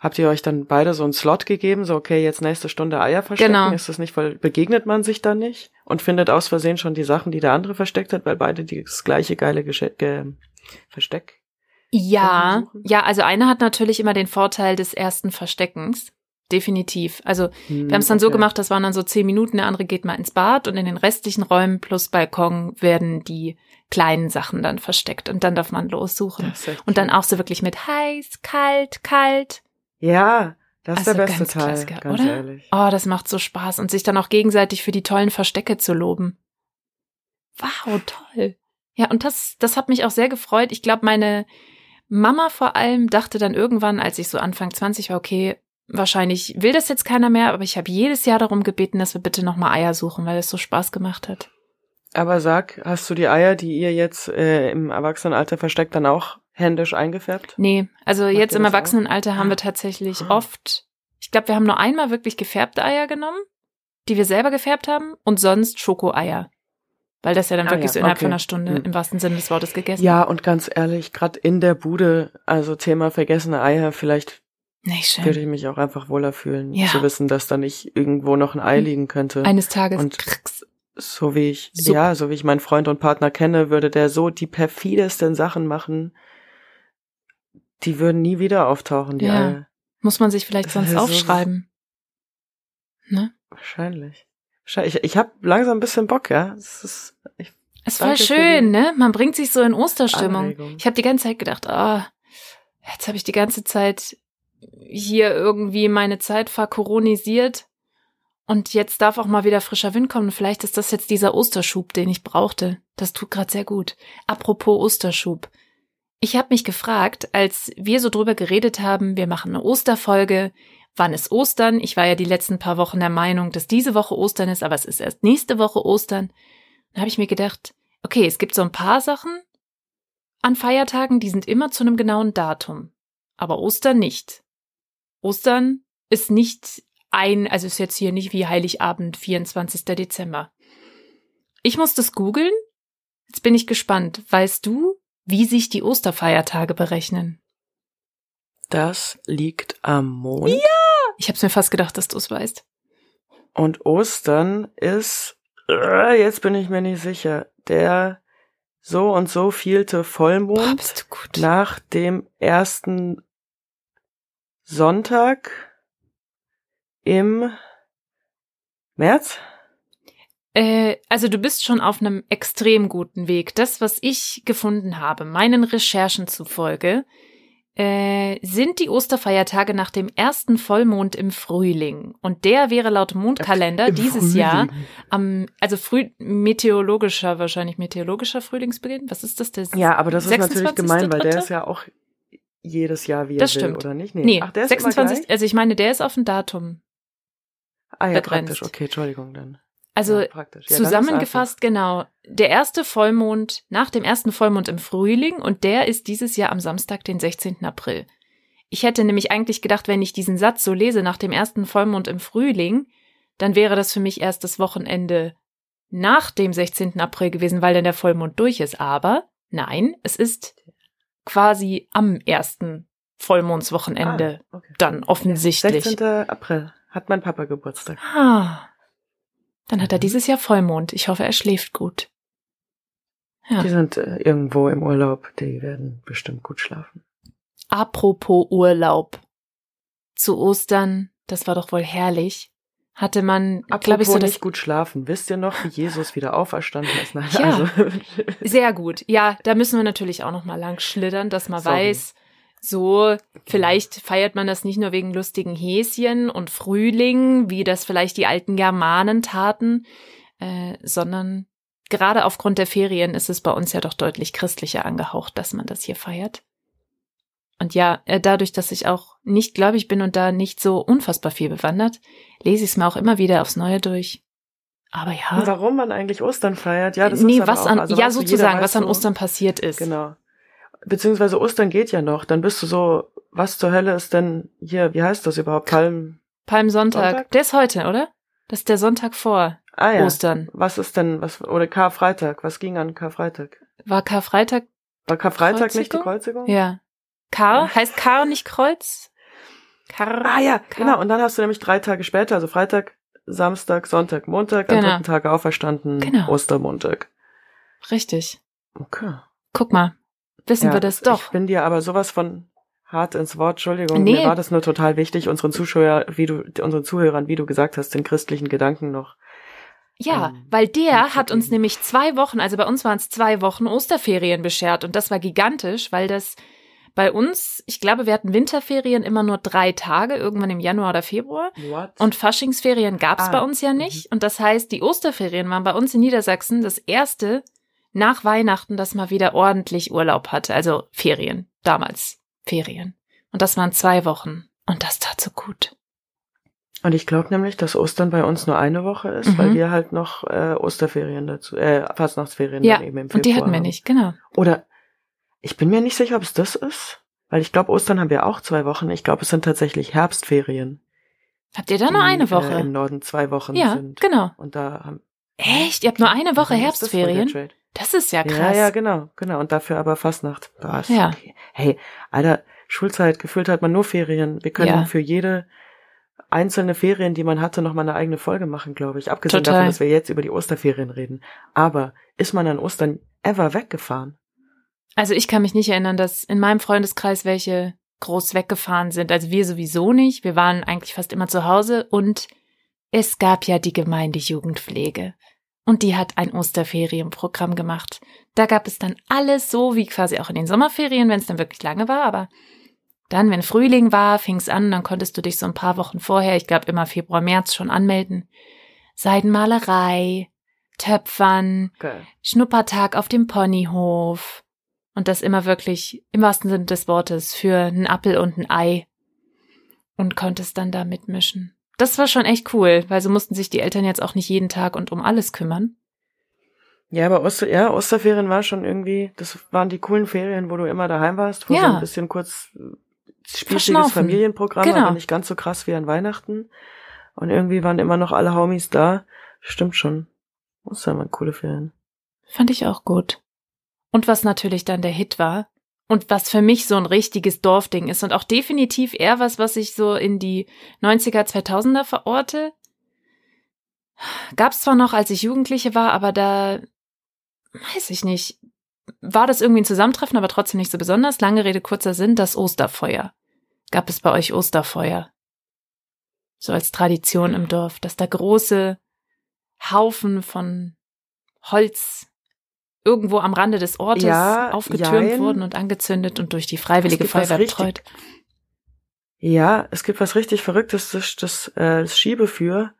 habt ihr euch dann beide so einen Slot gegeben, so okay, jetzt nächste Stunde Eier verstecken? Genau. Ist das nicht, weil begegnet man sich dann nicht und findet aus Versehen schon die Sachen, die der andere versteckt hat, weil beide das gleiche geile Gesche ge Versteck? Ja, ja, also einer hat natürlich immer den Vorteil des ersten Versteckens. Definitiv. Also Hm, wir haben es dann so gemacht, das waren dann so zehn Minuten, der andere geht mal ins Bad und in den restlichen Räumen plus Balkon werden die kleinen Sachen dann versteckt und dann darf man lossuchen. Echt Und dann auch so wirklich mit heiß, kalt, kalt. Ja, das ist Also der beste ganz Teil, ganz oder? ehrlich. Oh, das macht so Spaß und sich dann auch gegenseitig für die tollen Verstecke zu loben. Wow, toll. Ja, und das, das hat mich auch sehr gefreut. Ich glaube, meine Mama vor allem dachte dann irgendwann, als ich so Anfang 20 war, okay, wahrscheinlich will das jetzt keiner mehr, aber ich habe jedes Jahr darum gebeten, dass wir bitte nochmal Eier suchen, weil es so Spaß gemacht hat. Aber sag, hast du die Eier, die ihr jetzt äh, im Erwachsenenalter versteckt, dann auch händisch eingefärbt? Nee, also Macht jetzt im das auch? Erwachsenenalter haben wir Ah. tatsächlich Ah. oft, ich glaube, wir haben nur einmal wirklich gefärbte Eier genommen, die wir selber gefärbt haben und sonst Schokoeier. Weil das ja dann Ah, wirklich ja, so innerhalb okay. von einer Stunde Hm. im wahrsten Sinne des Wortes gegessen. Ja, und ganz ehrlich, gerade in der Bude, also Thema vergessene Eier, vielleicht Nicht schön. würde ich mich auch einfach wohler fühlen, Ja. zu wissen, dass da nicht irgendwo noch ein Ei liegen könnte. Eines Tages. Und- so wie ich, Sup. ja, so wie ich meinen Freund und Partner kenne, würde der so die perfidesten Sachen machen, die würden nie wieder auftauchen, die Ja. Eier. Muss man sich vielleicht sonst Also- aufschreiben. Ne? Wahrscheinlich. Wahrscheinlich. Ich, ich habe langsam ein bisschen Bock, ja. Es ist, ich, Danke für schön, ne? Man bringt sich so in Osterstimmung. Anregung. Ich habe die ganze Zeit gedacht, ah, jetzt habe ich die ganze Zeit hier irgendwie meine Zeit verkoronisiert und jetzt darf auch mal wieder frischer Wind kommen. Vielleicht ist das jetzt dieser Osterschub, den ich brauchte. Das tut gerade sehr gut. Apropos Osterschub. Ich habe mich gefragt, als wir so drüber geredet haben, wir machen eine Osterfolge, wann ist Ostern? Ich war ja die letzten paar Wochen der Meinung, dass diese Woche Ostern ist, aber es ist erst nächste Woche Ostern. Dann habe ich mir gedacht, okay, es gibt so ein paar Sachen an Feiertagen, die sind immer zu einem genauen Datum. Aber Ostern nicht. Ostern ist nicht ein, also ist jetzt hier nicht wie Heiligabend, 24. Dezember. Ich muss das googeln. Jetzt bin ich gespannt. Weißt du, wie sich die Osterfeiertage berechnen? das liegt am Mond. Ich habe mir fast gedacht, dass du es weißt. Und Ostern ist, äh, jetzt bin ich mir nicht sicher, der so und so vielte Boah, Vollmond gut. nach dem ersten Sonntag im März? Äh, also du bist schon auf einem extrem guten Weg. Das, was ich gefunden habe, meinen Recherchen zufolge, äh, sind die Osterfeiertage nach dem ersten Vollmond im Frühling. Und der wäre laut Mondkalender Im dieses Jahr Frühling. am, also früh, meteorologischer, wahrscheinlich meteorologischer Frühlingsbeginn. Was ist das? Der Ja, aber das ist natürlich 26.3.? gemein, weil der ist ja auch jedes Jahr, wie er Das will, stimmt. oder nicht? Nee, Ach, der ist immer 26, gleich? also ich meine, der ist auf ein Datum. Ah ja, begrenzt. praktisch. Okay, Entschuldigung dann. Also ja. Ja, ist Zusammengefasst, genau. Der erste Vollmond nach dem ersten Vollmond im Frühling und der ist dieses Jahr am Samstag, den 16. April. Ich hätte nämlich eigentlich gedacht, wenn ich diesen Satz so lese nach dem ersten Vollmond im Frühling, dann wäre das für mich erst das Wochenende nach dem 16. April gewesen, weil dann der Vollmond durch ist. Aber nein, es ist quasi am ersten Vollmondswochenende Ah, okay. dann offensichtlich. 16. April hat mein Papa Geburtstag. Ah. Dann hat er Mhm. dieses Jahr Vollmond. Ich hoffe, er schläft gut. Ja. Die sind äh, irgendwo im Urlaub, die werden bestimmt gut schlafen. Apropos Urlaub. Zu Ostern, das war doch wohl herrlich, hatte man, glaube ich, so das nicht gut schlafen. Wisst ihr noch, wie Jesus wieder auferstanden ist? Nein, Ja. also, <laughs> sehr gut. Ja, da müssen wir natürlich auch noch mal lang schlittern, dass man Sorry. weiß, so vielleicht feiert man das nicht nur wegen lustigen Häschen und Frühling, wie das vielleicht die alten Germanen taten, äh, sondern gerade aufgrund der Ferien ist es bei uns ja doch deutlich christlicher angehaucht, dass man das hier feiert. Und ja, äh, dadurch, dass ich auch nicht gläubig bin und da nicht so unfassbar viel bewandert, lese ich es mir auch immer wieder aufs Neue durch. Aber ja. warum man eigentlich Ostern feiert? Ja, das nee, ist was auch, an, also ja, sozusagen, was an so- Ostern passiert ist. Genau. Beziehungsweise Ostern geht ja noch. Dann bist du so, was zur Hölle ist denn hier, wie heißt das überhaupt? Palm. Palmsonntag. Sonntag? Der ist heute, oder? Das ist der Sonntag vor Ah ja. Ostern. Was ist denn, was, oder Karfreitag? Was ging an Karfreitag? War Karfreitag? War Karfreitag nicht die Kreuzigung? Kreuzigung? Ja. Kar? Heißt Kar nicht Kreuz? Kar? Ah ja, Kar- genau. Und dann hast du nämlich drei Tage später, also Freitag, Samstag, Sonntag, Montag, am Genau. dritten Tag auferstanden, Genau. Ostermontag. Richtig. Okay. Guck mal. Wissen Ja, wir das Ich doch. bin dir aber sowas von hart ins Wort, Entschuldigung. Nee. Mir war das nur total wichtig, unseren Zuschauer, wie du, unseren Zuhörern, wie du gesagt hast, den christlichen Gedanken noch. Ja, ähm, weil der hat uns nämlich zwei Wochen, also bei uns waren es zwei Wochen Osterferien beschert und das war gigantisch, weil das bei uns, ich glaube, wir hatten Winterferien immer nur drei Tage, irgendwann im Januar oder Februar. What? Und Faschingsferien gab's Ah, bei uns ja nicht. Und das heißt, die Osterferien waren bei uns in Niedersachsen das erste nach Weihnachten, dass man wieder ordentlich Urlaub hatte. Also Ferien, damals Ferien. Und das waren zwei Wochen. Und das tat so gut. Und ich glaube nämlich, dass Ostern bei uns nur eine Woche ist, Mhm. weil wir halt noch äh, Osterferien dazu, äh, Fastnachtsferien Ja, dann eben im Februar Und die hatten wir haben. nicht, genau. Oder ich bin mir nicht sicher, ob es das ist, weil ich glaube, Ostern haben wir auch zwei Wochen. Ich glaube, es sind tatsächlich Herbstferien. Habt ihr da nur eine Äh, Woche? Im Norden zwei Wochen ja, sind. genau. Und da haben, Echt? Ihr habt nur eine Woche das Herbstferien? Das ist ja krass. Ja, ja, genau, genau. Und dafür aber Fastnacht. Ja. okay. Hey, Alter, Schulzeit, gefühlt hat man nur Ferien. Wir können Ja. für jede einzelne Ferien, die man hatte, nochmal eine eigene Folge machen, glaube ich. Abgesehen Total. davon, dass wir jetzt über die Osterferien reden. Aber ist man an Ostern ever weggefahren? Also ich kann mich nicht erinnern, dass in meinem Freundeskreis welche groß weggefahren sind. Also wir sowieso nicht. Wir waren eigentlich fast immer zu Hause und es gab ja die Gemeindejugendpflege. Und die hat ein Osterferienprogramm gemacht. Da gab es dann alles so wie quasi auch in den Sommerferien, wenn es dann wirklich lange war, aber dann, wenn Frühling war, fing es an, dann konntest du dich so ein paar Wochen vorher, ich glaube immer Februar, März schon anmelden. Seidenmalerei, Töpfern, Geil. Schnuppertag auf dem Ponyhof. Und das immer wirklich im wahrsten Sinne des Wortes für einen Appel und ein Ei. Und konntest dann da mitmischen. Das war schon echt cool, weil so mussten sich die Eltern jetzt auch nicht jeden Tag und um alles kümmern. Ja, aber Oster, ja, Osterferien war schon irgendwie, das waren die coolen Ferien, wo du immer daheim warst, wo Ja. so ein bisschen kurz äh, Verschnaufen. Familienprogramm, Genau. aber nicht ganz so krass wie an Weihnachten. Und irgendwie waren immer noch alle Homies da. Stimmt schon. Ostern waren coole Ferien. Fand ich auch gut. Und was natürlich dann der Hit war und was für mich so ein richtiges Dorfding ist und auch definitiv eher was, was ich so in die 90er, 2000er verorte. Gab's zwar noch, als ich Jugendliche war, aber da weiß ich nicht. War das irgendwie ein Zusammentreffen, aber trotzdem nicht so besonders. Lange Rede, kurzer Sinn, das Osterfeuer. Gab es bei euch Osterfeuer? So als Tradition im Dorf, dass da große Haufen von Holz irgendwo am Rande des Ortes Ja, aufgetürmt jein. wurden und angezündet und durch die Freiwillige Feuerwehr betreut. Ja, es gibt was richtig Verrücktes, das, das, äh, das Schiebefür,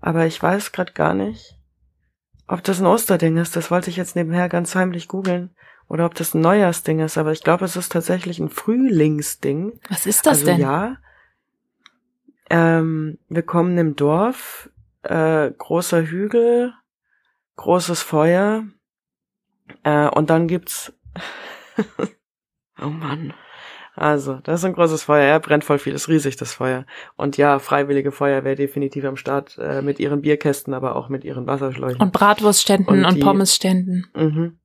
aber ich weiß gerade gar nicht, ob das ein Osterding ist. Das wollte ich jetzt nebenher ganz heimlich googeln. Oder ob das ein Neujahrsding ist, aber ich glaube, es ist tatsächlich ein Frühlingsding. Was ist das also denn? ja. Ähm, wir kommen im Dorf, äh, großer Hügel, großes Feuer, äh, und dann gibt's. <laughs> oh Mann. Also, das ist ein großes Feuer, ja, brennt voll viel, ist riesig, das Feuer. Und ja, Freiwillige Feuerwehr definitiv am Start, äh, mit ihren Bierkästen, aber auch mit ihren Wasserschläuchen. Und Bratwurstständen Und und, die- Pommesständen. mhm.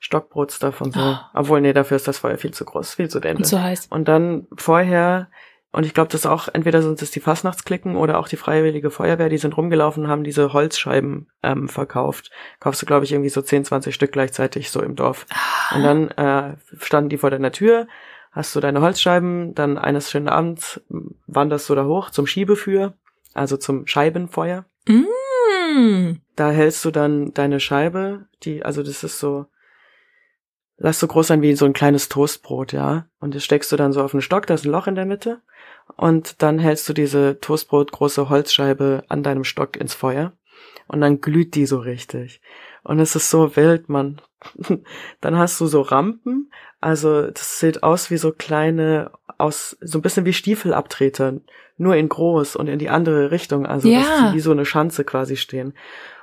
Stockbrotstuff und so. Ah. Obwohl, nee, dafür ist das Feuer viel zu groß, viel zu Und dämlich. so heiß. Und dann vorher, und ich glaube, das auch, entweder sind es die Fastnachtsklicken oder auch die Freiwillige Feuerwehr, die sind rumgelaufen und haben diese Holzscheiben ähm, verkauft. Kaufst du, glaube ich, irgendwie so 10, 20 Stück gleichzeitig so im Dorf. Ah. Und dann äh, standen die vor deiner Tür, hast du deine Holzscheiben, dann eines schönen Abends wanderst du da hoch zum Schiebefür, also zum Scheibenfeuer. Mm. Da hältst du dann deine Scheibe, die, also das ist so, lass so groß sein wie so ein kleines Toastbrot, ja. Und das steckst du dann so auf einen Stock, da ist ein Loch in der Mitte. Und dann hältst du diese Toastbrot große Holzscheibe an deinem Stock ins Feuer. Und dann glüht die so richtig. Und es ist so wild, Mann. <laughs> dann hast du so Rampen. Also das sieht aus wie so kleine, aus, so ein bisschen wie Stiefelabtreter. Nur in groß und in die andere Richtung. Also Ja. wie so eine Schanze quasi stehen.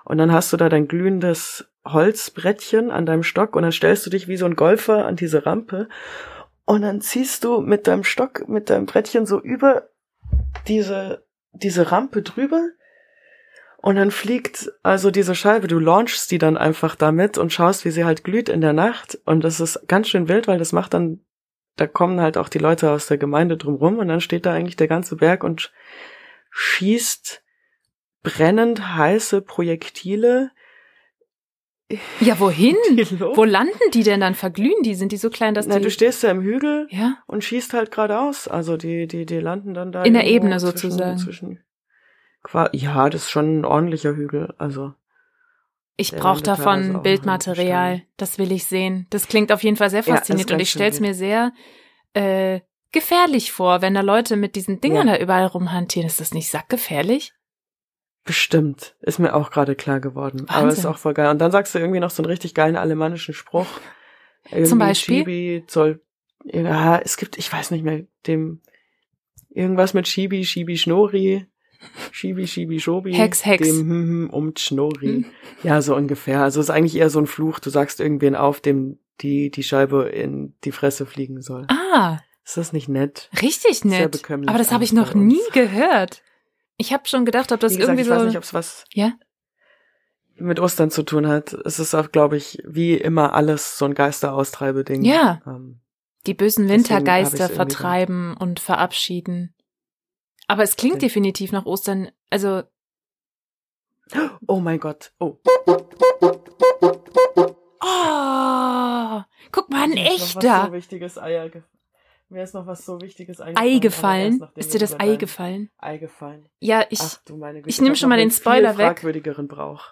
Und dann hast du da dein glühendes Holzbrettchen an deinem Stock und dann stellst du dich wie so ein Golfer an diese Rampe. Und dann ziehst du mit deinem Stock, mit deinem Brettchen so über diese, diese Rampe drüber. Und dann fliegt also diese Scheibe, du launchst die dann einfach damit und schaust, wie sie halt glüht in der Nacht. Und das ist ganz schön wild, weil das macht dann, da kommen halt auch die Leute aus der Gemeinde drumrum und dann steht da eigentlich der ganze Berg und schießt brennend heiße Projektile Ja, wohin? <laughs> Wo landen die denn dann? Verglühen die? Sind die so klein, dass Na, die... du stehst ja im Hügel ja? und schießt halt geradeaus. Also die, die, die landen dann da In der Ebene zwischen- sozusagen. Zwischen, qua- ja, das ist schon ein ordentlicher Hügel. Also Ich brauche davon Bildmaterial. Das will ich sehen. Das klingt auf jeden Fall sehr Ja, faszinierend ist und ich stell's mir sehr äh, gefährlich vor, wenn da Leute mit diesen Dingern Ja. da überall rumhantieren. Ist das nicht sackgefährlich? Bestimmt. Ist mir auch gerade klar geworden. Aber Wahnsinn. ist auch voll geil. Und dann sagst du irgendwie noch so einen richtig geilen alemannischen Spruch. Irgendwie Zum Beispiel? Schibi soll, ja, es gibt, ich weiß nicht mehr, dem, irgendwas mit Schibi, Schibi, Schnori. Schibi, Schibi, Schobi. Hex, Hex. Dem hm, hm, um Schnori. Hm. Ja, so ungefähr. Also es ist eigentlich eher so ein Fluch. Du sagst irgendwen auf, dem die, die Scheibe in die Fresse fliegen soll. Ah, Ist das nicht nett? richtig Sehr nett. bekömmlich Aber das habe ich noch nie gehört. Ich habe schon gedacht, ob das gesagt, irgendwie ich so... weiß nicht, ob es was. ja? mit Ostern zu tun hat. Es ist auch, glaube ich, wie immer alles so ein Geisteraustreibeding. Ja. Ähm, Die bösen Wintergeister vertreiben und verabschieden. Aber es klingt Okay. definitiv nach Ostern. Also, oh mein Gott. Oh. oh, guck mal, ein noch Was echter so wichtiges Eier ge- Mir ist noch was so Wichtiges Ei eingefallen. erst, gefallen. Ist dir das Ei gefallen? Ei gefallen. Ja, ich, Ach du meine Güte. ich nehm hab schon mal den Spoiler weg. fragwürdigeren Brauch.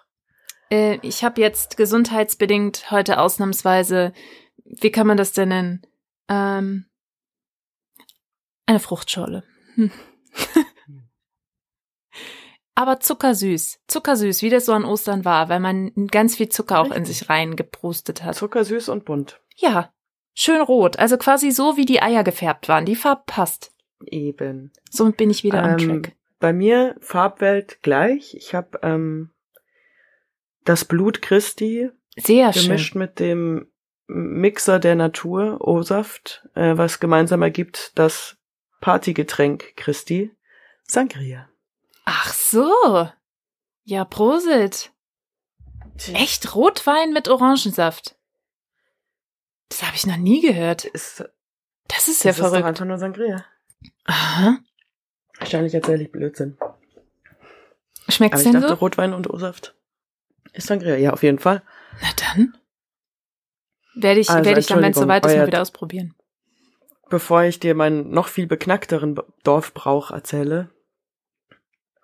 äh, ich habe jetzt gesundheitsbedingt heute ausnahmsweise, wie kann man das denn nennen? Ähm, eine Fruchtschorle. Hm. <laughs> Aber zuckersüß. Zuckersüß, wie das so an Ostern war, weil man ganz viel Zucker auch in Richtig. sich reingeprustet hat. Zuckersüß und bunt. Ja, schön rot. Also quasi so, wie die Eier gefärbt waren. Die Farbe passt. Eben. Somit bin ich wieder Ähm, track. Bei mir Farbwelt gleich. Ich habe ähm, das Blut Christi Sehr gemischt schön. mit dem Mixer der Natur, O-Saft, äh, was gemeinsam ergibt das Partygetränk Christi, Sangria. Ach so. Ja, Prosit. Echt Rotwein mit Orangensaft? Das habe ich noch nie gehört. Ist, Das ist das ja ist doch verrückt. einfach nur Sangria. Aha. Wahrscheinlich erzähle ich Blödsinn. Schmeckt's ich denn dachte, so? Rotwein und O-Saft ist Sangria. Ja, auf jeden Fall. Na dann. Werde ich, Also, werde ich dann, wenn es soweit ist, mal wieder ausprobieren. Bevor ich dir meinen noch viel beknackteren Dorfbrauch erzähle,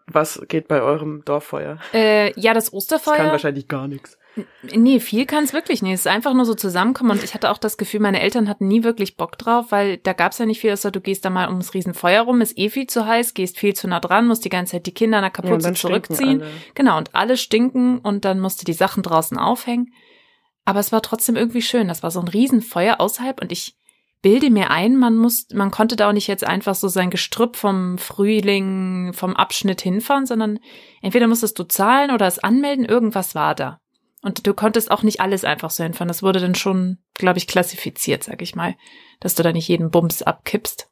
was geht bei eurem Dorffeuer? Äh, ja, das Das kann Osterfeuer. wahrscheinlich gar nichts. Nee, viel kann es wirklich nicht. Es ist einfach nur so zusammenkommen und ich hatte auch das Gefühl, meine Eltern hatten nie wirklich Bock drauf, weil da gab's ja nicht viel, außer du gehst da mal ums Riesenfeuer rum, ist eh viel zu heiß, gehst viel zu nah dran, musst die ganze Zeit die Kinder an der Ja, Kapuze stinken zurückziehen. Genau, und alle stinken und dann musste die Sachen draußen aufhängen. Aber es war trotzdem irgendwie schön. Das war so ein Riesenfeuer außerhalb und ich bilde mir ein, man muss, man konnte da auch nicht jetzt einfach so sein Gestrüpp vom Frühling, vom Abschnitt hinfahren, sondern entweder musstest du zahlen oder es anmelden, irgendwas war da. Und du konntest auch nicht alles einfach so hinfahren. Das wurde dann schon, glaube ich, klassifiziert, sag ich mal, dass du da nicht jeden Bums abkippst.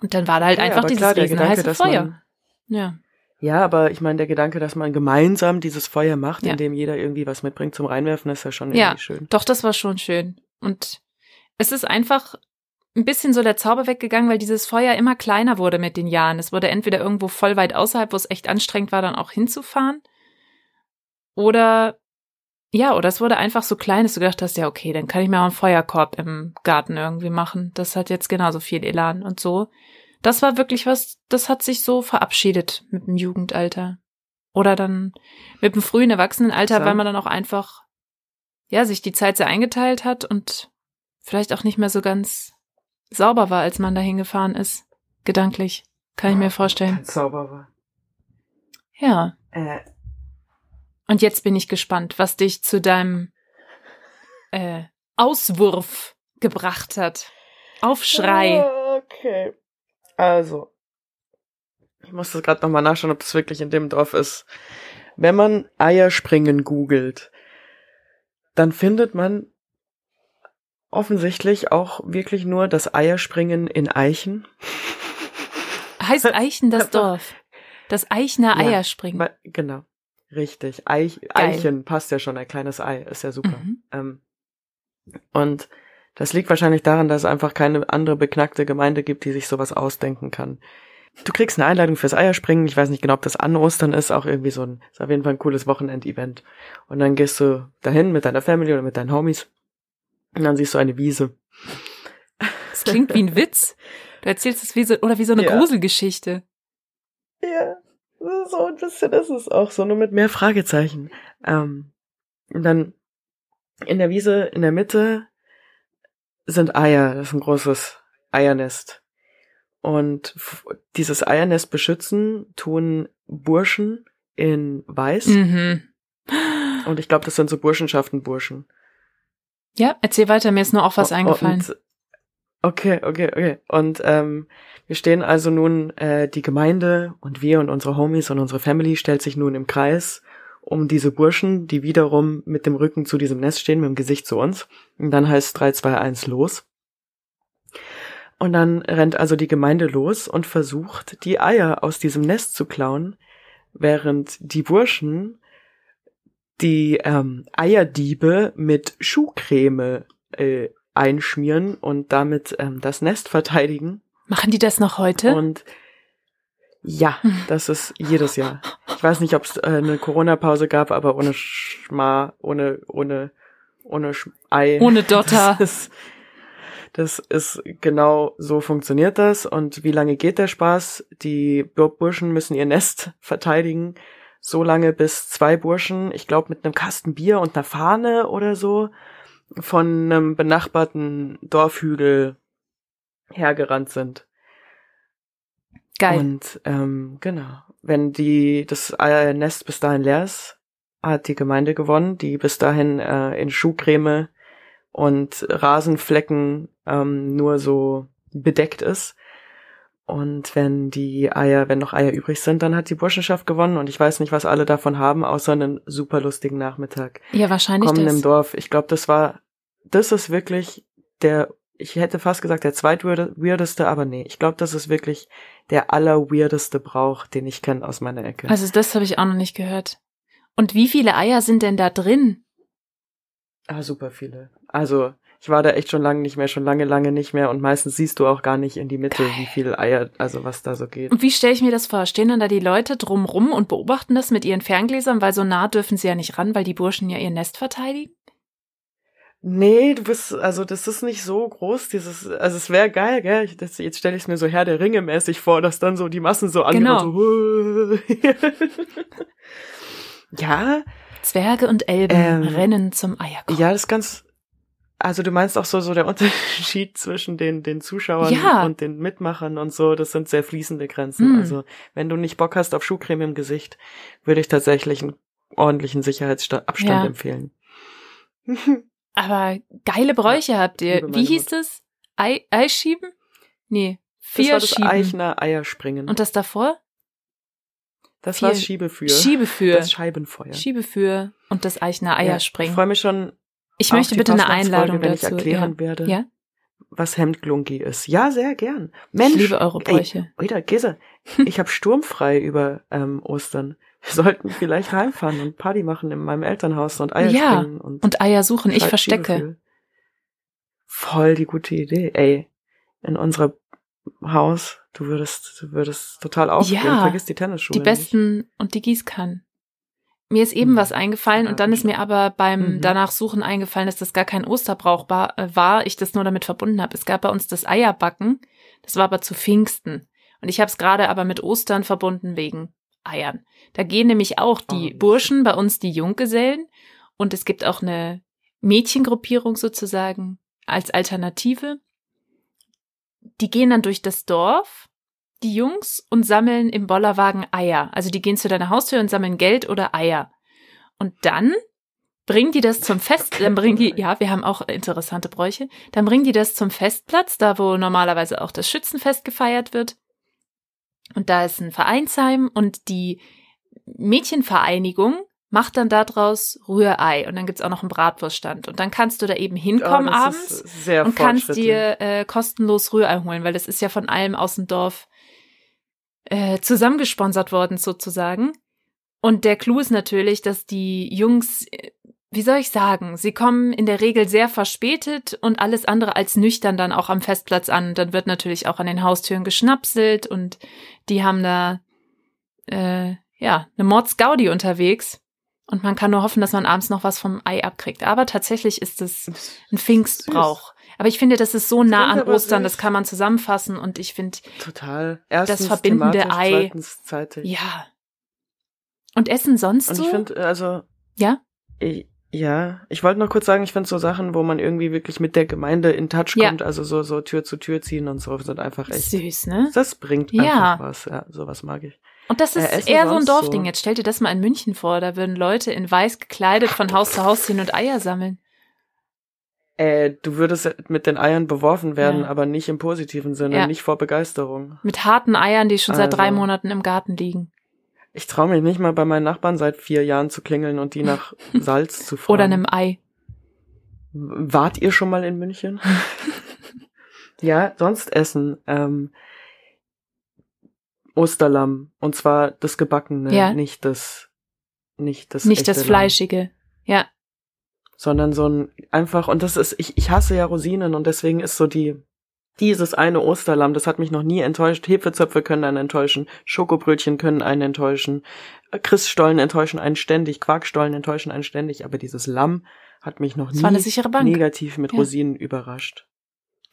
Und dann war da halt Ja, einfach dieses klar, riesen Gedanke, heiße Feuer. man, Ja. ja, aber ich meine, der Gedanke, dass man gemeinsam dieses Feuer macht, Ja. indem jeder irgendwie was mitbringt zum Reinwerfen, ist ja schon Ja. irgendwie schön. Doch, das war schon schön. Und es ist einfach ein bisschen so der Zauber weggegangen, weil dieses Feuer immer kleiner wurde mit den Jahren. Es wurde entweder irgendwo voll weit außerhalb, wo es echt anstrengend war, dann auch hinzufahren. Oder, ja, oder es wurde einfach so klein, dass du gedacht hast, ja, okay, dann kann ich mir auch einen Feuerkorb im Garten irgendwie machen. Das hat jetzt genauso viel Elan und so. Das war wirklich was, das hat sich so verabschiedet mit dem Jugendalter. Oder dann mit dem frühen Erwachsenenalter, Interessant. weil man dann auch einfach ja, sich die Zeit sehr eingeteilt hat und vielleicht auch nicht mehr so ganz sauber war, als man dahin gefahren ist. Gedanklich. Kann ich mir vorstellen. Kein Zauber war. Ja. Äh, Und jetzt bin ich gespannt, was dich zu deinem äh, Auswurf gebracht hat. Aufschrei. Ah, Okay. Also. Ich muss das gerade nochmal nachschauen, ob das wirklich in dem Dorf ist. Wenn man Eierspringen googelt, dann findet man offensichtlich auch wirklich nur das Eierspringen in Eichen. Heißt Eichen das <laughs> Dorf? Das Eichner Ja, Eierspringen. Weil- Genau. Richtig. Eich, Eichen passt ja schon, ein kleines Ei. Ist ja super. Mhm. Ähm, und das liegt wahrscheinlich daran, dass es einfach keine andere beknackte Gemeinde gibt, die sich sowas ausdenken kann. Du kriegst eine Einladung fürs Eierspringen. Ich weiß nicht genau, ob das an Ostern ist. Auch irgendwie so ein, ist auf jeden Fall ein cooles Wochenend-Event. Und dann gehst du dahin mit deiner Family oder mit deinen Homies. Und dann siehst du eine Wiese. Das klingt wie ein Witz. Du erzählst es wie so, oder wie so eine Ja. Gruselgeschichte. Ja, so ein bisschen ist es auch so, nur mit mehr Fragezeichen. Ähm, und dann in der Wiese in der Mitte sind Eier, das ist ein großes Eiernest. Und dieses Eiernest beschützen tun Burschen in Weiß. Mhm. Und ich glaube, das sind so Burschenschaften-Burschen. Ja, erzähl weiter, mir ist nur auch was eingefallen. Und, okay, okay, okay. Und ähm, wir stehen also nun, äh, die Gemeinde und wir und unsere Homies und unsere Family stellt sich nun im Kreis um diese Burschen, die wiederum mit dem Rücken zu diesem Nest stehen, mit dem Gesicht zu uns. Und dann heißt 3, 2, 1 los. Und dann rennt also die Gemeinde los und versucht, die Eier aus diesem Nest zu klauen, während die Burschen die ähm, Eierdiebe mit Schuhcreme äh, einschmieren und damit ähm, das Nest verteidigen. Machen die das noch heute? Und ja, das ist jedes Jahr. Ich weiß nicht, ob es äh, eine Corona-Pause gab, aber ohne Schma, ohne, ohne, ohne Sch Ei. Ohne <laughs> Dotter. Das ist, das ist genau so funktioniert das. Und wie lange geht der Spaß? Die Burschen müssen ihr Nest verteidigen. So lange, bis zwei Burschen, ich glaube mit einem Kasten Bier und einer Fahne oder so, von einem benachbarten Dorfhügel hergerannt sind. Geil. Und ähm, genau, wenn die das äh, Nest bis dahin leer ist, hat die Gemeinde gewonnen, die bis dahin äh, in Schuhcreme und Rasenflecken ähm, nur so bedeckt ist. Und wenn die Eier, wenn noch Eier übrig sind, dann hat die Burschenschaft gewonnen. Und ich weiß nicht, was alle davon haben, außer einen super lustigen Nachmittag. ja, wahrscheinlich Kommen das. im Dorf. Ich glaube, das war, das ist wirklich der, ich hätte fast gesagt, der zweitweirdeste, aber nee, ich glaube, das ist wirklich der allerweirdeste Brauch, den ich kenne aus meiner Ecke. Also das habe ich auch noch nicht gehört. Und wie viele Eier sind denn da drin? ah, super viele. Also, ich war da echt schon lange nicht mehr, schon lange, lange nicht mehr und meistens siehst du auch gar nicht in die Mitte, Geil. wie viele Eier, also was da so geht. Und wie stelle ich mir das vor? Stehen dann da die Leute drumrum und beobachten das mit ihren Ferngläsern, weil so nah dürfen sie ja nicht ran, weil die Burschen ja ihr Nest verteidigen? Nee, du bist, also das ist nicht so groß, dieses, also es wäre geil, gell? Ich, das, jetzt stelle ich es mir so Herr der Ringe mäßig vor, dass dann so die Massen so angehen Genau. so. <laughs> ja, Zwerge und Elben Ähm, rennen zum Eierkorb. ja, das ist ganz, also du meinst auch so, so der <laughs> Unterschied zwischen den, den Zuschauern Ja. und den Mitmachern und so, das sind sehr fließende Grenzen. Mm. Also, wenn du nicht Bock hast auf Schuhcreme im Gesicht, würde ich tatsächlich einen ordentlichen Sicherheitsabstand Ja. empfehlen. <laughs> Aber geile Bräuche habt ihr. Wie hieß es? Ei, Eischieben? Nee, Das vier war das Schieben. Eichner Eierspringen. Und das davor? das vier- war Schiebefür. Schiebefür. Das Scheibenfeuer. Schiebefür und das Eichner Ja, Eierspringen. Ich freue mich schon ich möchte bitte eine Einladung wenn dazu. ich erklären ja. werde, ja? was Hemdglungi ist. Ja, sehr gern. Mensch, Ich liebe eure Bräuche. Ey, Oida, Gese, ich habe sturmfrei über ähm, Ostern. Wir sollten vielleicht heimfahren und Party machen in meinem Elternhaus und Eier Ja, und, Und Eier suchen, ich verstecke. Voll die gute Idee. Ey, in unserem Haus, du würdest, du würdest total aufgehen. Ja, Vergiss die Tennisschuhe Die besten und die Gießkannen. Mir ist eben Hm. was eingefallen und dann ist mir aber beim Mhm. danach suchen eingefallen, dass das gar kein Osterbrauch war, äh, war, ich das nur damit verbunden habe. Es gab bei uns das Eierbacken, das war aber zu Pfingsten. Und ich habe es gerade aber mit Ostern verbunden wegen Eiern. Da gehen nämlich auch die Oh, Burschen, bei uns die Junggesellen. Und es gibt auch eine Mädchengruppierung sozusagen als Alternative. Die gehen dann durch das Dorf, die Jungs, und sammeln im Bollerwagen Eier. Also die gehen zu deiner Haustür und sammeln Geld oder Eier. Und dann bringen die das zum Fest, dann bringen die, ja, wir haben auch interessante Bräuche, dann bringen die das zum Festplatz, da wo normalerweise auch das Schützenfest gefeiert wird. Und da ist ein Vereinsheim und die Mädchenvereinigung macht dann daraus Rührei und dann gibt's auch noch einen Bratwurststand und dann kannst du da eben hinkommen Oh, abends und kannst dir äh, kostenlos Rührei holen, weil das ist ja von allem aus dem Dorf äh, zusammengesponsert worden sozusagen. Und der Clou ist natürlich, dass die Jungs, äh, wie soll ich sagen, sie kommen in der Regel sehr verspätet und alles andere als nüchtern dann auch am Festplatz an. Dann wird natürlich auch an den Haustüren geschnapselt und die haben da äh, ja eine Mordsgaudi unterwegs. Und man kann nur hoffen, dass man abends noch was vom Ei abkriegt. Aber tatsächlich ist es ein Pfingstbrauch. Aber ich finde, das ist so nah an Ostern, das kann man zusammenfassen und ich finde, Total. Erstens verbindende thematisch, Ei. Zweitens zeitig. ja. Und Essen sonst Und so? ich finde, also, ja? ich, ja, ich wollte noch kurz sagen, ich finde so Sachen, wo man irgendwie wirklich mit der Gemeinde in Touch Ja. kommt, also so, so Tür zu Tür ziehen und so, sind einfach echt. Süß, ne? Das bringt Ja. einfach was, ja, sowas mag ich. Und das Äh, ist Essen eher so ein Dorfding. so. Jetzt stell dir das mal in München vor. Da würden Leute in weiß gekleidet von Haus zu Haus ziehen und Eier sammeln. Äh, du würdest mit den Eiern beworfen werden, Ja. aber nicht im positiven Sinne, Ja. nicht vor Begeisterung. Mit harten Eiern, die schon seit drei Also. Monaten im Garten liegen. Ich traue mich nicht mal bei meinen Nachbarn seit vier Jahren zu klingeln und die nach <laughs> Salz zu fragen. Oder einem Ei. Wart ihr schon mal in München? <laughs> ja, sonst essen. Ähm, Osterlamm. Und zwar das gebackene, Ja. nicht das nicht das Nicht das Lamm, Fleischige. Ja. Sondern so ein einfach und das ist ich ich hasse ja Rosinen und deswegen ist so die dieses eine Osterlamm, das hat mich noch nie enttäuscht. Hefezöpfe können einen enttäuschen, Schokobrötchen können einen enttäuschen, äh, Christstollen enttäuschen einen ständig, Quarkstollen enttäuschen einen ständig, aber dieses Lamm hat mich noch nie negativ mit Ja. Rosinen überrascht.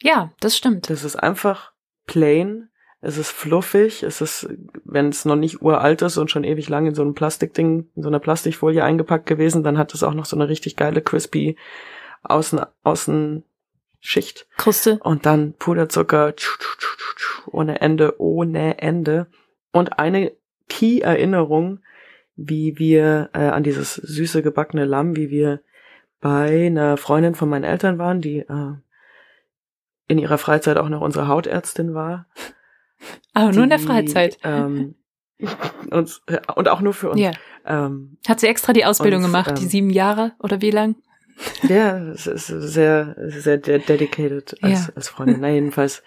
Ja, das stimmt. Das ist einfach plain, es ist fluffig, es ist, wenn es noch nicht uralt ist und schon ewig lang in so einem Plastikding, in so einer Plastikfolie eingepackt gewesen, dann hat es auch noch so eine richtig geile crispy Außen, Außenschicht. Kruste. Und dann Puderzucker ohne Ende, ohne Ende. Und eine Key-Erinnerung, wie wir äh, an dieses süße gebackene Lamm, wie wir bei einer Freundin von meinen Eltern waren, die äh, in ihrer Freizeit auch noch unsere Hautärztin war. Aber nur in der die, Freizeit. Ähm, uns, und auch nur für uns. Ja. Ähm, Hat sie extra die Ausbildung Und, gemacht, die ähm, sieben Jahre oder wie lang? Ja, es ist sehr, sehr de- dedicated als, Ja. als Freundin. Na, jedenfalls.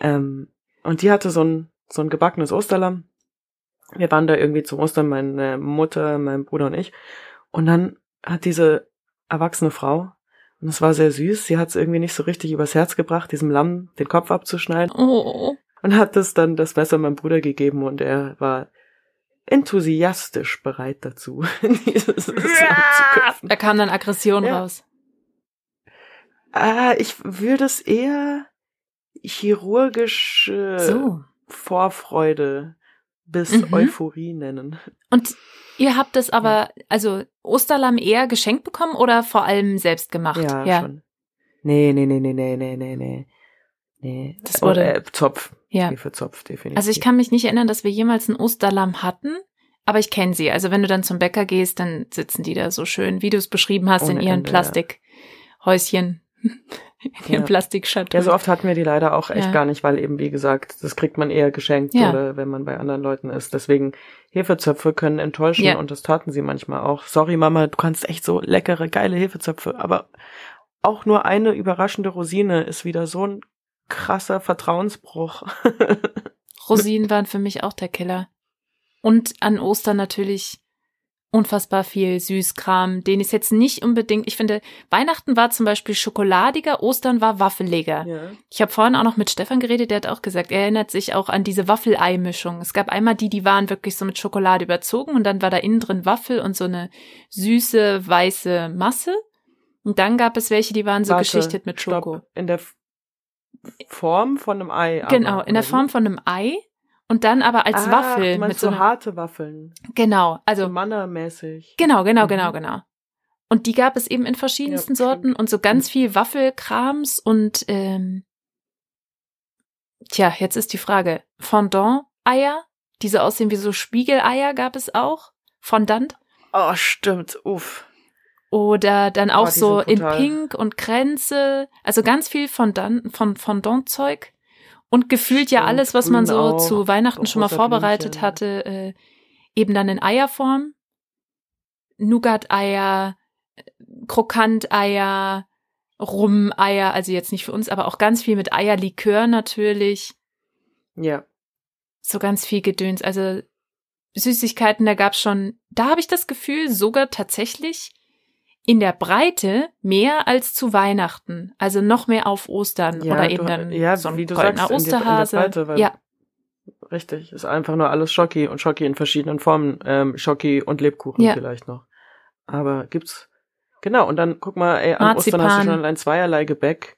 Ähm, und die hatte so ein, so ein gebackenes Osterlamm. Wir waren da irgendwie zum Ostern, meine Mutter, mein Bruder und ich. Und dann hat diese erwachsene Frau, und es war sehr süß, sie hat es irgendwie nicht so richtig übers Herz gebracht, diesem Lamm den Kopf abzuschneiden. Oh. Und hat es dann das Messer meinem Bruder gegeben und er war enthusiastisch bereit dazu, <laughs> dieses zu köpfen. Da kam dann Aggression Ja. raus. Ah, ich würde es eher chirurgische So. Vorfreude bis Mhm. Euphorie nennen. Und ihr habt es aber, also Osterlamm eher geschenkt bekommen oder vor allem selbst gemacht? Ja, schon. Nee, nee, nee, nee, nee, nee, nee, nee. Nee. Das wurde- äh, Zopf. Ja. Hefezopf, definitiv. Also ich kann mich nicht erinnern, dass wir jemals ein Osterlamm hatten, aber ich kenne sie. Also wenn du dann zum Bäcker gehst, dann sitzen die da so schön, wie du es beschrieben hast, in Ohne ihren Ende. Plastikhäuschen, <laughs> in ihren Ja. Plastikschatull. Ja, so oft hatten wir die leider auch echt Ja. gar nicht, weil eben, wie gesagt, das kriegt man eher geschenkt Ja. oder wenn man bei anderen Leuten ist. Deswegen, Hefezöpfe können enttäuschen Ja. und das taten sie manchmal auch. Sorry, Mama, du kannst echt so leckere, geile Hefezöpfe, aber auch nur eine überraschende Rosine ist wieder so ein krasser Vertrauensbruch. <laughs> Rosinen waren für mich auch der Killer. Und an Ostern natürlich unfassbar viel Süßkram, den ich jetzt nicht unbedingt, ich finde, Weihnachten war zum Beispiel schokoladiger, Ostern war waffeliger. ja. Ich habe vorhin auch noch mit Stefan geredet, der hat auch gesagt, er erinnert sich auch an diese Waffelei-Mischung. Es gab einmal die, die waren wirklich so mit Schokolade überzogen und dann war da innen drin Waffel und so eine süße, weiße Masse. Und dann gab es welche, die waren so Warte, geschichtet mit stopp. Schoko. In der Form von einem Ei. aber, Genau, in der Form von einem Ei und dann aber als ah, Waffel mit so so harte Waffeln. Genau, So also Manna-mäßig. genau, genau, Mhm. genau, genau. Und die gab es eben in verschiedensten Ja, stimmt. Sorten und so ganz viel Waffelkrams und ähm, tja, jetzt ist die Frage, Fondant-Eier, die so aussehen wie so Spiegeleier gab es auch, Fondant Oh, stimmt. Uff. Oder dann auch Oh, so in. Pink und Kränze, also ganz viel Fondant, von Fondant-Zeug und gefühlt ja alles, was man so auch, zu Weihnachten schon mal vorbereitet Blümchen. hatte, äh, eben dann in Eierform. Nougat-Eier, äh, Krokant-Eier, Rum-Eier, also jetzt nicht für uns, aber auch ganz viel mit Eierlikör natürlich. Ja. So ganz viel Gedöns. Also Süßigkeiten, da gab's schon, da habe ich das Gefühl, sogar tatsächlich in der Breite mehr als zu Weihnachten. Also noch mehr auf Ostern Ja, oder eben dann ja, so ein wie du sagst, in der- in der Osterhase. Breite, weil- ja, Richtig. Ist einfach nur alles Schoki und Schoki in verschiedenen Formen. Ähm, Schoki und Lebkuchen Ja. vielleicht noch. Aber gibt's. Genau, und dann guck mal, ey, an Ostern hast du schon allein zweierlei Gebäck.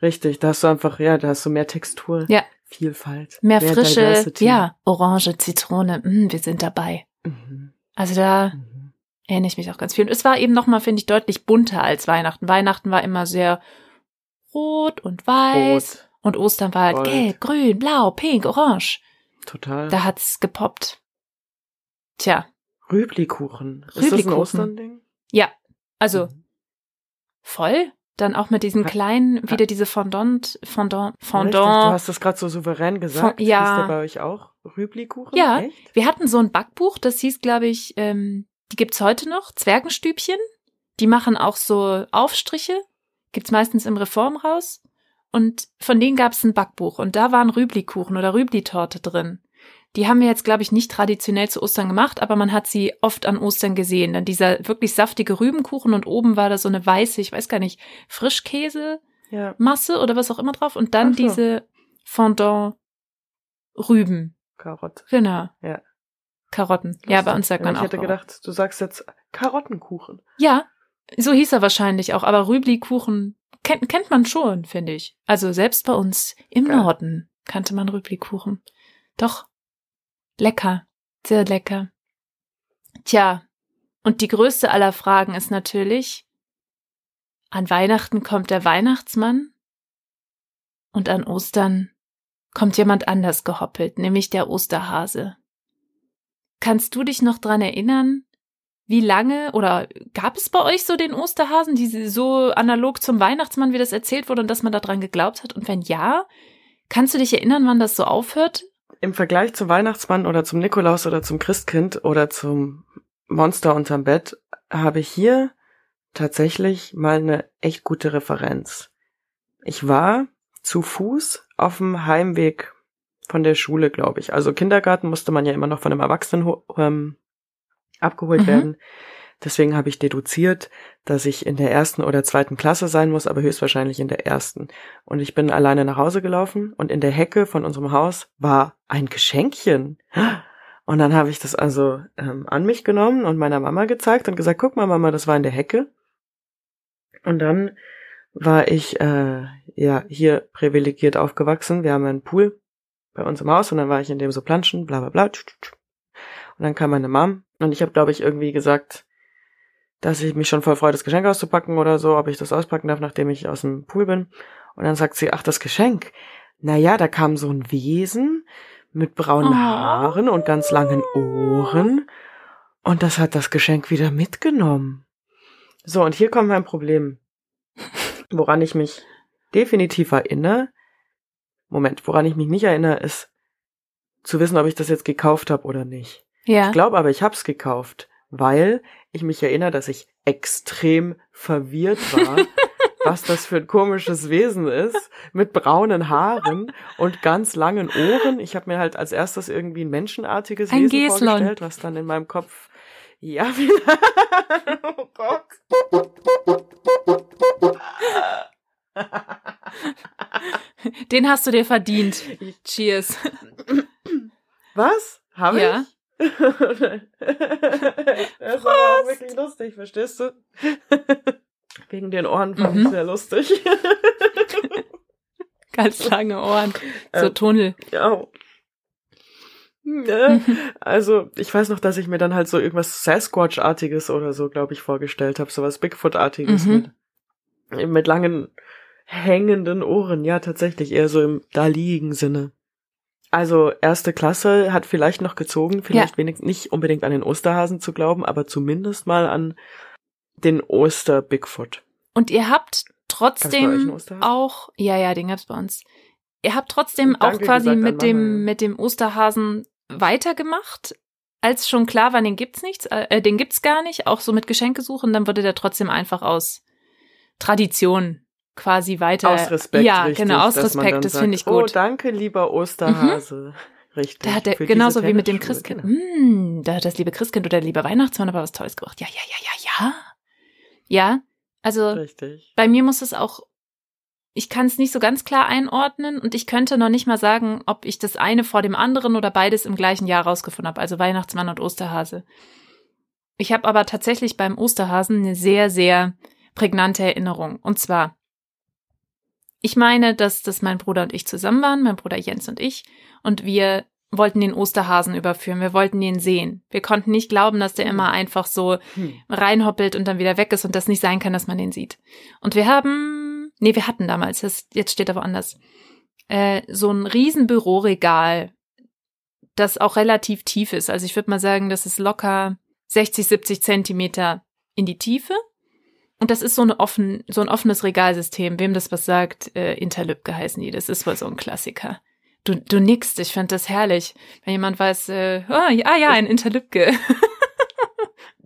Richtig, da hast du einfach, ja, da hast du mehr Textur. Ja. Vielfalt. mehr frische, Diversity. ja, Orange, Zitrone, mm, wir sind dabei. Mhm. Also da Mhm. Erinnere ich mich auch ganz viel. Und es war eben nochmal, finde ich, deutlich bunter als Weihnachten. Weihnachten war immer sehr rot und weiß. Rot. Und Ostern war halt Gold. gelb, grün, blau, pink, orange. Total. Da hat's gepoppt. Tja, Rüblikuchen. Ist das ein Rüblikuchen. Osternding? ja. Also Mhm. voll. Dann auch mit diesen kleinen, ha- wieder diese Fondant, Fondant, Richtig, Du Fondant. hast das gerade so souverän gesagt. Von- ja. Hieß der bei euch auch? Rüblikuchen? Ja. Echt? Wir hatten so ein Backbuch, das hieß, glaube ich, ähm, die gibt's heute noch, Zwergenstübchen. Die machen auch so Aufstriche, gibt's meistens im Reformhaus. Und von denen gab's ein Backbuch und da waren Rüblikuchen oder Rüblitorte drin. Die haben wir jetzt, glaube ich, nicht traditionell zu Ostern gemacht, aber man hat sie oft an Ostern gesehen. Dann dieser wirklich saftige Rübenkuchen und oben war da so eine weiße, ich weiß gar nicht, Frischkäse-Masse Ja, oder was auch immer drauf. Und dann so. diese Fondant Rüben. Karotte. Genau. Ja. Karotten. Ja, bei uns sagt man ich auch. hätte Karotten. gedacht, du sagst jetzt Karottenkuchen. Ja, so hieß er wahrscheinlich auch, aber Rüblikuchen kennt, kennt man schon, finde ich. Also selbst bei uns im Geil. Norden kannte man Rüblikuchen. Doch, lecker, sehr lecker. Tja, und die größte aller Fragen ist natürlich, an Weihnachten kommt der Weihnachtsmann und an Ostern kommt jemand anders gehoppelt, nämlich der Osterhase. Kannst du dich noch dran erinnern, wie lange oder gab es bei euch so den Osterhasen, die so analog zum Weihnachtsmann, wie das erzählt wurde und dass man daran geglaubt hat? Und wenn ja, kannst du dich erinnern, wann das so aufhört? Im Vergleich zum Weihnachtsmann oder zum Nikolaus oder zum Christkind oder zum Monster unterm Bett habe ich hier tatsächlich mal eine echt gute Referenz. Ich war zu Fuß auf dem Heimweg von der Schule, glaube ich. Also Kindergarten musste man ja immer noch von einem Erwachsenen ähm, abgeholt Mhm. werden. Deswegen habe ich deduziert, dass ich in der ersten oder zweiten Klasse sein muss, aber höchstwahrscheinlich in der ersten. Und ich bin alleine nach Hause gelaufen und in der Hecke von unserem Haus war ein Geschenkchen. Und dann habe ich das also ähm, an mich genommen und meiner Mama gezeigt und gesagt, guck mal, Mama, das war in der Hecke. Und dann war ich äh, ja hier privilegiert aufgewachsen. Wir haben einen Pool bei uns im Haus und dann war ich in dem so planschen, bla bla bla. Und dann kam meine Mom und ich habe, glaube ich, irgendwie gesagt, dass ich mich schon voll freue, das Geschenk auszupacken oder so, ob ich das auspacken darf, nachdem ich aus dem Pool bin. Und dann sagt sie, ach, das Geschenk. Naja, da kam so ein Wesen mit braunen Oh. Haaren und ganz langen Ohren. Und das hat das Geschenk wieder mitgenommen. So, und hier kommt mein Problem. Woran ich mich definitiv erinnere. Moment, woran ich mich nicht erinnere, ist zu wissen, ob ich das jetzt gekauft habe oder nicht. Ja. Ich glaube aber, ich hab's gekauft, weil ich mich erinnere, dass ich extrem verwirrt war, <laughs> was das für ein komisches Wesen ist, mit braunen Haaren und ganz langen Ohren. Ich habe mir halt als erstes irgendwie ein menschenartiges Ein Wesen Geslon. vorgestellt, was dann in meinem Kopf ja, <laughs> wie, <laughs> oh Gott. Den hast du dir verdient. Cheers. Was? Habe Ja. ich? das ist aber auch wirklich lustig, verstehst du? Wegen den Ohren fand Mhm. ich sehr lustig. <laughs> Ganz lange Ohren. So Ähm, Tunnel. ja. Ja, <laughs> Also, ich weiß noch, dass ich mir dann halt so irgendwas Sasquatch-artiges oder so, glaube ich, vorgestellt habe. Sowas Bigfoot-artiges Mhm. mit, mit langen, hängenden Ohren. Ja, tatsächlich, eher so im da liegen Sinne. Also, erste Klasse hat vielleicht noch gezogen, vielleicht wenigstens nicht unbedingt an den Osterhasen zu glauben, aber zumindest mal an den Oster-Bigfoot. Und ihr habt trotzdem auch, ja, ja, den gab's bei uns. Ihr habt trotzdem auch Danke quasi gesagt an mit dem, ja. mit dem Osterhasen weitergemacht, als schon klar war, den gibt's nichts, äh, den gibt's gar nicht, auch so mit Geschenkesuchen, dann wurde der trotzdem einfach aus Tradition quasi weiter. Aus Respekt. Ja, richtig, genau, aus Respekt, das finde ich Oh, gut. danke, lieber Osterhase. Richtig. Da hat er, genauso wie mit dem Christkind. genau. Hm, da hat das liebe Christkind oder der liebe Weihnachtsmann aber was Tolles gemacht. Ja, ja, ja, ja, ja. Ja, also Richtig. bei mir muss es auch, ich kann es nicht so ganz klar einordnen und ich könnte noch nicht mal sagen, ob ich das eine vor dem anderen oder beides im gleichen Jahr rausgefunden habe, also Weihnachtsmann und Osterhase. Ich habe aber tatsächlich beim Osterhasen eine sehr, sehr prägnante Erinnerung. Und zwar, ich meine, dass das mein Bruder und ich zusammen waren, mein Bruder Jens und ich, und wir wollten den Osterhasen überführen, wir wollten ihn sehen. Wir konnten nicht glauben, dass der immer einfach so Hm. reinhoppelt und dann wieder weg ist und das nicht sein kann, dass man den sieht. Und wir haben, nee, wir hatten damals, das, jetzt steht er woanders, äh, so ein riesen Büroregal, das auch relativ tief ist. Also ich würde mal sagen, das ist locker 60, 70 Zentimeter in die Tiefe. Und das ist so, eine offen, so ein offenes Regalsystem. Wem das was sagt, äh, Interlübke heißen die. Das ist wohl so ein Klassiker. Du, du nickst, ich fand das herrlich. Wenn jemand weiß, äh, oh, ja, ja, ein Interlübke. <laughs>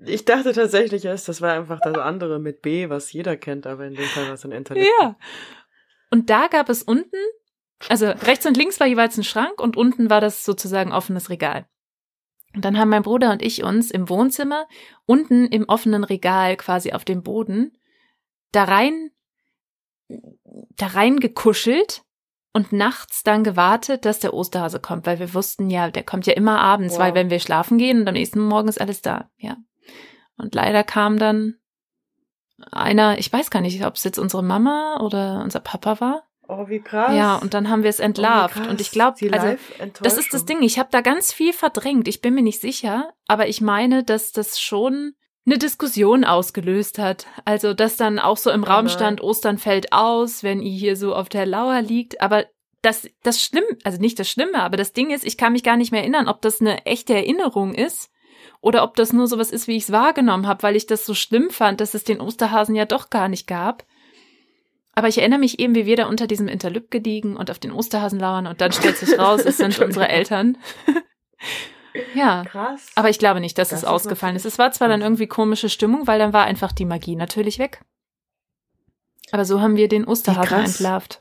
Ich dachte tatsächlich erst, das war einfach das andere mit B, was jeder kennt, aber in dem Fall war es ein Internet. Ja. Und da gab es unten Also rechts und links war jeweils ein Schrank und unten war das sozusagen offenes Regal. Und dann haben mein Bruder und ich uns im Wohnzimmer unten im offenen Regal quasi auf dem Boden da rein da rein gekuschelt und nachts dann gewartet, dass der Osterhase kommt, weil wir wussten ja, der kommt ja immer abends, Wow. weil wenn wir schlafen gehen und am nächsten Morgen ist alles da, ja. Und leider kam dann einer, ich weiß gar nicht, ob es jetzt unsere Mama oder unser Papa war. Oh, wie krass. Ja, und dann haben wir es entlarvt. Oh, wie krass. und ich glaube, also das ist das Ding. Ich habe da ganz viel verdrängt. Ich bin mir nicht sicher, aber ich meine, dass das schon eine Diskussion ausgelöst hat. Also, dass dann auch so im Oh Raum stand, Ostern fällt aus, wenn ihr hier so auf der Lauer liegt. Aber das, das Schlimme, also nicht das Schlimme, aber das Ding ist, ich kann mich gar nicht mehr erinnern, ob das eine echte Erinnerung ist oder ob das nur sowas ist, wie ich es wahrgenommen habe, weil ich das so schlimm fand, dass es den Osterhasen ja doch gar nicht gab. Aber ich erinnere mich eben, wie wir da unter diesem Interlyp gediegen und auf den Osterhasen lauern und dann stellt sich raus, es sind unsere Eltern. <laughs> ja. krass. Aber ich glaube nicht, dass Das es ist ausgefallen ist. Es war zwar dann irgendwie komische Stimmung, weil dann war einfach die Magie natürlich weg. Aber so haben wir den Osterhasen entlarvt.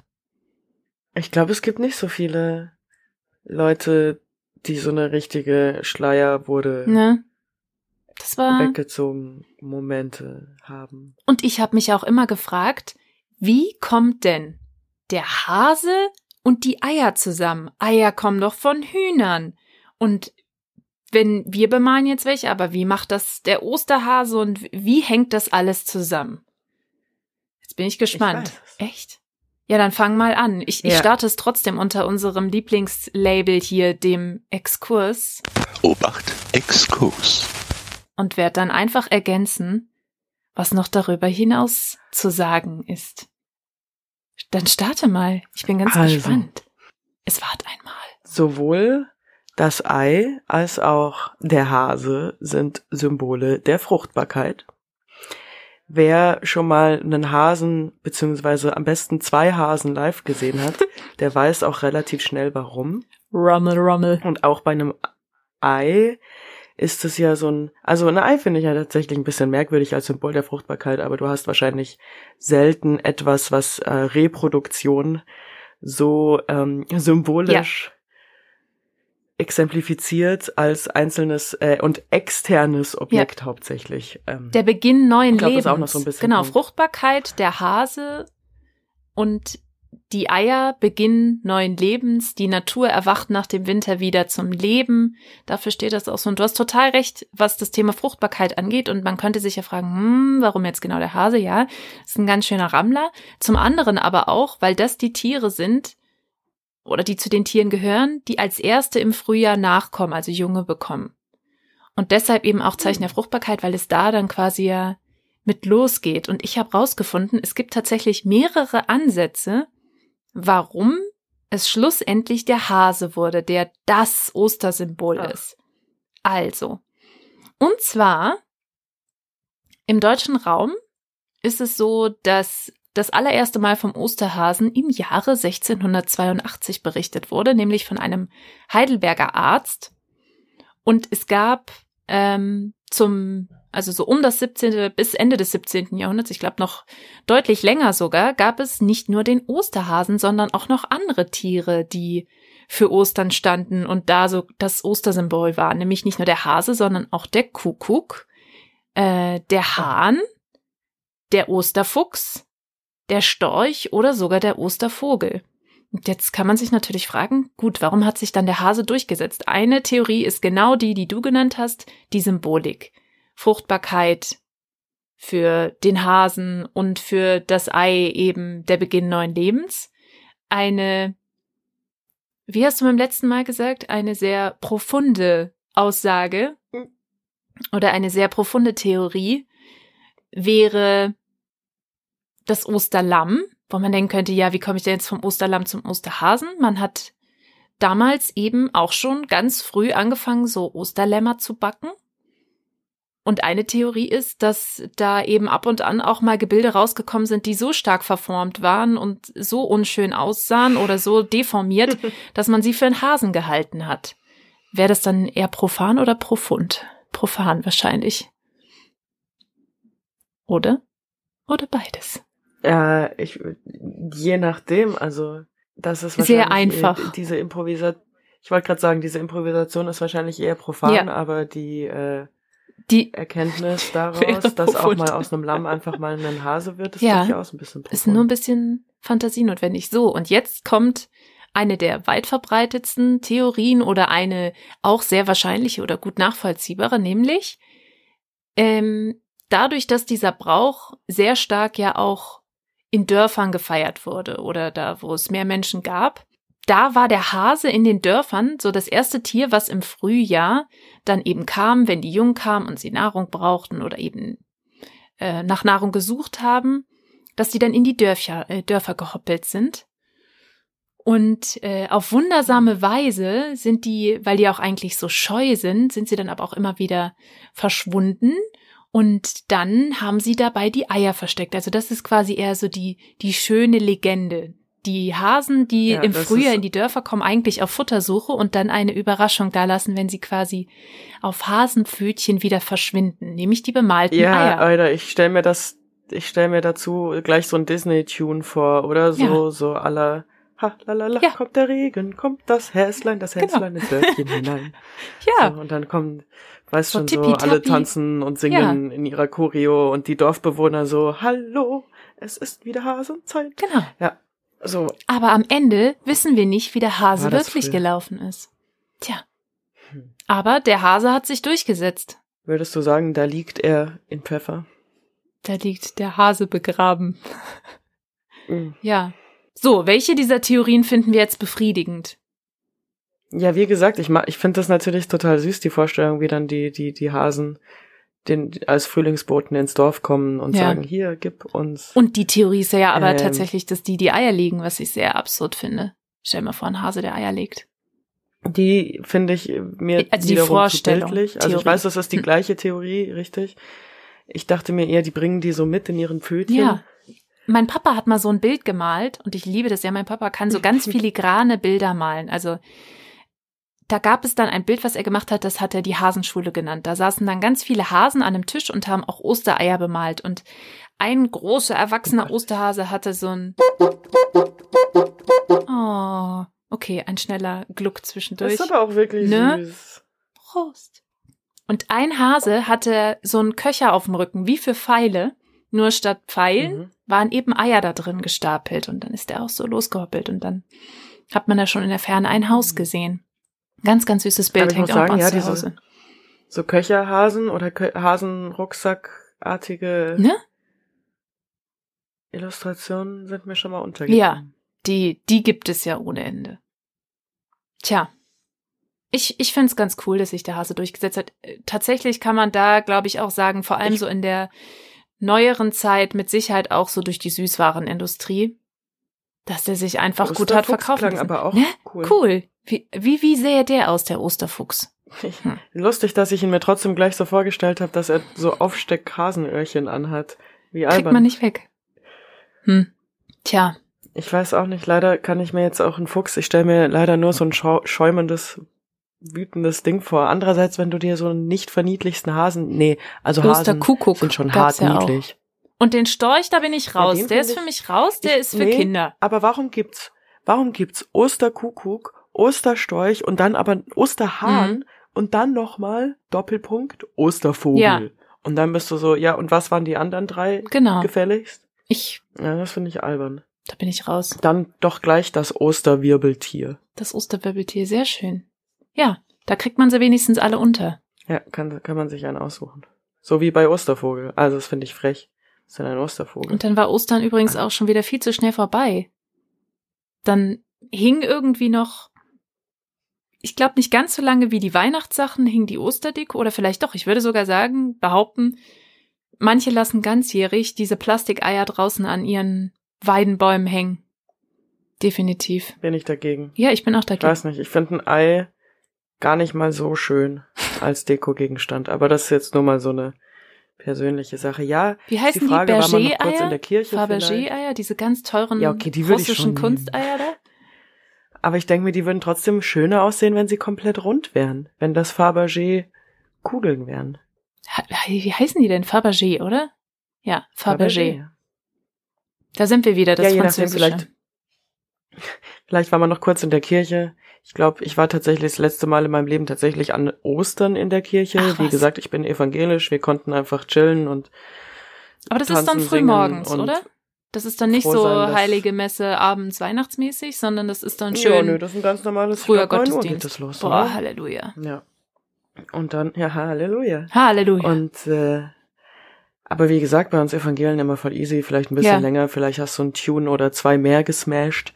Ich glaube, es gibt nicht so viele Leute, die so eine richtige Schleier wurde Ne? Das war. weggezogen Momente haben. Und ich habe mich auch immer gefragt, wie kommt denn der Hase und die Eier zusammen? Eier kommen doch von Hühnern. Und wenn wir bemalen jetzt welche, aber wie macht das der Osterhase und wie hängt das alles zusammen? Jetzt bin ich gespannt. es. Echt? Ja, dann fang mal an. Ich, ich Ja. starte es trotzdem unter unserem Lieblingslabel hier, dem Exkurs, Obacht, Exkurs. und werde dann einfach ergänzen, was noch darüber hinaus zu sagen ist. Dann starte mal. Ich bin ganz Also. gespannt. Es wart einmal. Sowohl das Ei als auch der Hase sind Symbole der Fruchtbarkeit. Wer schon mal einen Hasen, beziehungsweise am besten zwei Hasen live gesehen hat, <laughs> der weiß auch relativ schnell warum. Rummel, rummel. Und auch bei einem Ei ist es ja so ein, also ein Ei finde ich ja tatsächlich ein bisschen merkwürdig als Symbol der Fruchtbarkeit, aber du hast wahrscheinlich selten etwas, was äh, Reproduktion so ähm, symbolisch exemplifiziert als einzelnes äh, und externes Objekt hauptsächlich. Ähm, Der Beginn neuen Ich glaub, Lebens. auch noch so ein bisschen genau. Fruchtbarkeit, der Hase und die Eier, Beginn neuen Lebens. Die Natur erwacht nach dem Winter wieder zum Leben. Dafür steht das auch so. Und du hast total recht, was das Thema Fruchtbarkeit angeht. Und man könnte sich ja fragen, hm, warum jetzt genau der Hase? Ja, ist ein ganz schöner Rammler. Zum anderen aber auch, weil das die Tiere sind, oder die zu den Tieren gehören, die als erste im Frühjahr nachkommen, also Junge bekommen. Und deshalb eben auch Zeichen der Fruchtbarkeit, weil es da dann quasi ja mit losgeht. Und ich habe rausgefunden, es gibt tatsächlich mehrere Ansätze, warum es schlussendlich der Hase wurde, der das Ostersymbol Ach. ist. Also, und zwar im deutschen Raum ist es so, dass das allererste Mal vom Osterhasen im Jahre 1682 berichtet wurde, nämlich von einem Heidelberger Arzt. Und es gab ähm, zum, also so um das 17. bis Ende des 17. Jahrhunderts, ich glaube noch deutlich länger sogar, gab es nicht nur den Osterhasen, sondern auch noch andere Tiere, die für Ostern standen und da so das Ostersymbol war. Nämlich nicht nur der Hase, sondern auch der Kuckuck, äh, der Hahn, der Osterfuchs, der Storch oder sogar der Ostervogel. Und jetzt kann man sich natürlich fragen, gut, warum hat sich dann der Hase durchgesetzt? Eine Theorie ist genau die, die du genannt hast, die Symbolik. Fruchtbarkeit für den Hasen und für das Ei eben der Beginn neuen Lebens. Eine, wie hast du beim letzten Mal gesagt, eine sehr profunde Aussage oder eine sehr profunde Theorie wäre das Osterlamm, wo man denken könnte, ja, wie komme ich denn jetzt vom Osterlamm zum Osterhasen? Man hat damals eben auch schon ganz früh angefangen, so Osterlämmer zu backen. Und eine Theorie ist, dass da eben ab und an auch mal Gebilde rausgekommen sind, die so stark verformt waren und so unschön aussahen oder so deformiert, <laughs> dass man sie für einen Hasen gehalten hat. Wäre das dann eher profan oder profund? Profan wahrscheinlich. Oder? Oder beides. Ja, ich, je nachdem, also Das ist Sehr wahrscheinlich eher einfach. Diese Improvisation. Ich wollte gerade sagen, diese Improvisation ist wahrscheinlich eher profan, Ja. aber die äh, Die Erkenntnis <laughs> daraus, dass auch profund. mal aus einem Lamm einfach mal ein Hase wird, ist Ja. durchaus ein bisschen ist nur ein profund. bisschen Fantasie notwendig. So, und jetzt kommt eine der weit verbreitetsten Theorien oder eine auch sehr wahrscheinliche oder gut nachvollziehbare, nämlich ähm, dadurch, dass dieser Brauch sehr stark ja auch in Dörfern gefeiert wurde oder da, wo es mehr Menschen gab, da war der Hase in den Dörfern so das erste Tier, was im Frühjahr dann eben kam, wenn die Jungen kamen und sie Nahrung brauchten oder eben äh, nach Nahrung gesucht haben, dass die dann in die Dörfer, äh, Dörfer gehoppelt sind. Und äh, auf wundersame Weise sind die, weil die auch eigentlich so scheu sind, sind sie dann aber auch immer wieder verschwunden. Und dann haben sie dabei die Eier versteckt. Also das ist quasi eher so die, die schöne Legende. Die Hasen, die Ja, im Frühjahr in die Dörfer kommen, eigentlich auf Futtersuche und dann eine Überraschung dalassen, wenn sie quasi auf Hasenpfötchen wieder verschwinden, nämlich die bemalten Ja, Eier. Alter, ich stell mir das, ich stell mir dazu gleich so ein Disney-Tune vor, oder so, Ja. so aller, ha, lalala, Ja. kommt der Regen, kommt das Häslein, das Genau. Häslein ins Dörfchen hinein. <laughs> Ja, So, und dann kommen, weißt So schon, so alle tanzen und singen in ihrer Choreo und die Dorfbewohner so, hallo, es ist wieder Hasenzeit. genau. Ja, so, Aber am Ende wissen wir nicht, wie der Hase wirklich früher? gelaufen ist. Tja. Hm. Aber der Hase hat sich durchgesetzt. würdest du sagen, da liegt er in Pfeffer? Da liegt der Hase begraben. Mhm. <laughs> Ja. So, welche dieser Theorien finden wir jetzt befriedigend? Ja, wie gesagt, ich, ma- ich finde das natürlich total süß, die Vorstellung, wie dann die, die, die Hasen den, als Frühlingsboten ins Dorf kommen und Ja. sagen, hier, gib uns. Und die Theorie ist ja aber Ähm. tatsächlich, dass die die Eier legen, was ich sehr absurd finde. Stell dir mal vor, ein Hase, der Eier legt. Die finde ich mir Also die Vorstellung, zu bildlich. Also ich weiß, das ist die Hm. gleiche Theorie, richtig. Ich dachte mir eher, die bringen die so mit in ihren Pfötchen. Ja. Mein Papa hat mal so ein Bild gemalt und ich liebe das ja. Mein Papa kann so ganz <laughs> filigrane Bilder malen. Also da gab es dann ein Bild, was er gemacht hat, das hat er die Hasenschule genannt. Da saßen dann ganz viele Hasen an einem Tisch und haben auch Ostereier bemalt. Und ein großer, erwachsener Osterhase hatte so ein. Oh, okay, ein schneller Gluck Das zwischendurch. ist aber auch wirklich Ne? süß. Prost. Und ein Hase hatte so einen Köcher auf dem Rücken, wie für Pfeile. Nur statt Pfeilen Mhm. waren eben Eier da drin gestapelt. Und dann ist er auch so losgehoppelt. Und dann hat man da schon in der Ferne ein Haus gesehen. Ganz, ganz süßes Bild hängt auch bei sagen, uns ja, zu diese- Hause. So Köcherhasen oder Kö Hasenrucksackartige Ne? Illustrationen sind mir schon mal untergegangen. Ja. Die, die gibt es ja ohne Ende. Tja. Ich, ich finde es ganz cool, dass sich der Hase durchgesetzt hat. Äh, Tatsächlich kann man da, glaube ich, auch sagen, vor allem Ich- so in der neueren Zeit mit Sicherheit auch so durch die Süßwarenindustrie, dass der sich einfach gut hat verkaufen klang aber auch Ne? cool. Cool. Wie, wie, wie sähe der aus, der Osterfuchs? Hm. <laughs> Lustig, dass ich ihn mir trotzdem gleich so vorgestellt habe, dass er so Aufsteck-Hasenöhrchen anhat. Wie Kriegt albern. man nicht weg. Hm. Tja. Ich weiß auch nicht, leider kann ich mir jetzt auch einen Fuchs, ich stelle mir leider nur so ein schäumendes, wütendes Ding vor. Andererseits, wenn du dir so einen nicht verniedlichsten Hasen, nee, also Hasen sind schon hart ja auch. niedlich. Und den Storch, da bin ich raus. der ist für ich- mich raus, der Ich- ist für nee, Kinder. Aber warum gibt's, warum gibt's Osterkuckuck, Osterstorch und dann aber Osterhahn Mhm. und dann nochmal Doppelpunkt Ostervogel? Ja. Und dann bist du so, ja, und was waren die anderen drei Genau. gefälligst? Ich, Ja, das finde ich albern. da bin ich raus. Dann doch gleich das Osterwirbeltier. Das Osterwirbeltier, sehr schön. Ja, da kriegt man sie wenigstens alle unter. Ja, kann, kann man sich einen aussuchen. So wie bei Ostervogel. Also, das finde ich frech. Ist denn ein Ostervogel? Und dann war Ostern übrigens auch schon wieder viel zu schnell vorbei. Dann hing irgendwie noch, ich glaube nicht ganz so lange wie die Weihnachtssachen, hing die Osterdeko oder vielleicht doch, ich würde sogar sagen, behaupten, manche lassen ganzjährig diese Plastikeier draußen an ihren Weidenbäumen hängen. Definitiv. Bin ich dagegen. Ja, ich bin auch Ich dagegen. weiß nicht, ich finde ein Ei gar nicht mal so schön als Dekogegenstand. Aber das ist jetzt nur mal so eine persönliche Sache. Ja, Wie heißen die Frage die war man noch kurz in Berger-Eier? der Kirche. Fabergé-Eier, diese ganz teuren Ja, okay, die russischen. Kunsteier da? Aber ich denke mir, die würden trotzdem schöner aussehen, wenn sie komplett rund wären. Wenn das Fabergé Kugeln wären. Wie heißen die denn? Fabergé, oder? Ja, Fabergé. Da sind wir wieder, das Ja, je nachdem, Französische. vielleicht- <laughs> Vielleicht war man noch kurz in der Kirche. Ich glaube, ich war tatsächlich das letzte Mal in meinem Leben tatsächlich an Ostern in der Kirche. Ach, Wie gesagt, ich bin evangelisch. Wir konnten einfach chillen und Aber das ist dann tanzen, früh singen morgens, und oder? Das ist dann nicht so sein, heilige Messe abends weihnachtsmäßig, sondern das ist dann ja, schön nö, das ist ein ganz normales früher glaub, 9 Uhr Gottesdienst. geht das los, Boah, oder? Halleluja. Ja. Und dann, ja, Halleluja. Halleluja. Und äh, aber wie gesagt, bei uns Evangelien immer voll easy, vielleicht ein bisschen Ja. länger, vielleicht hast du einen Tune oder zwei mehr gesmashed.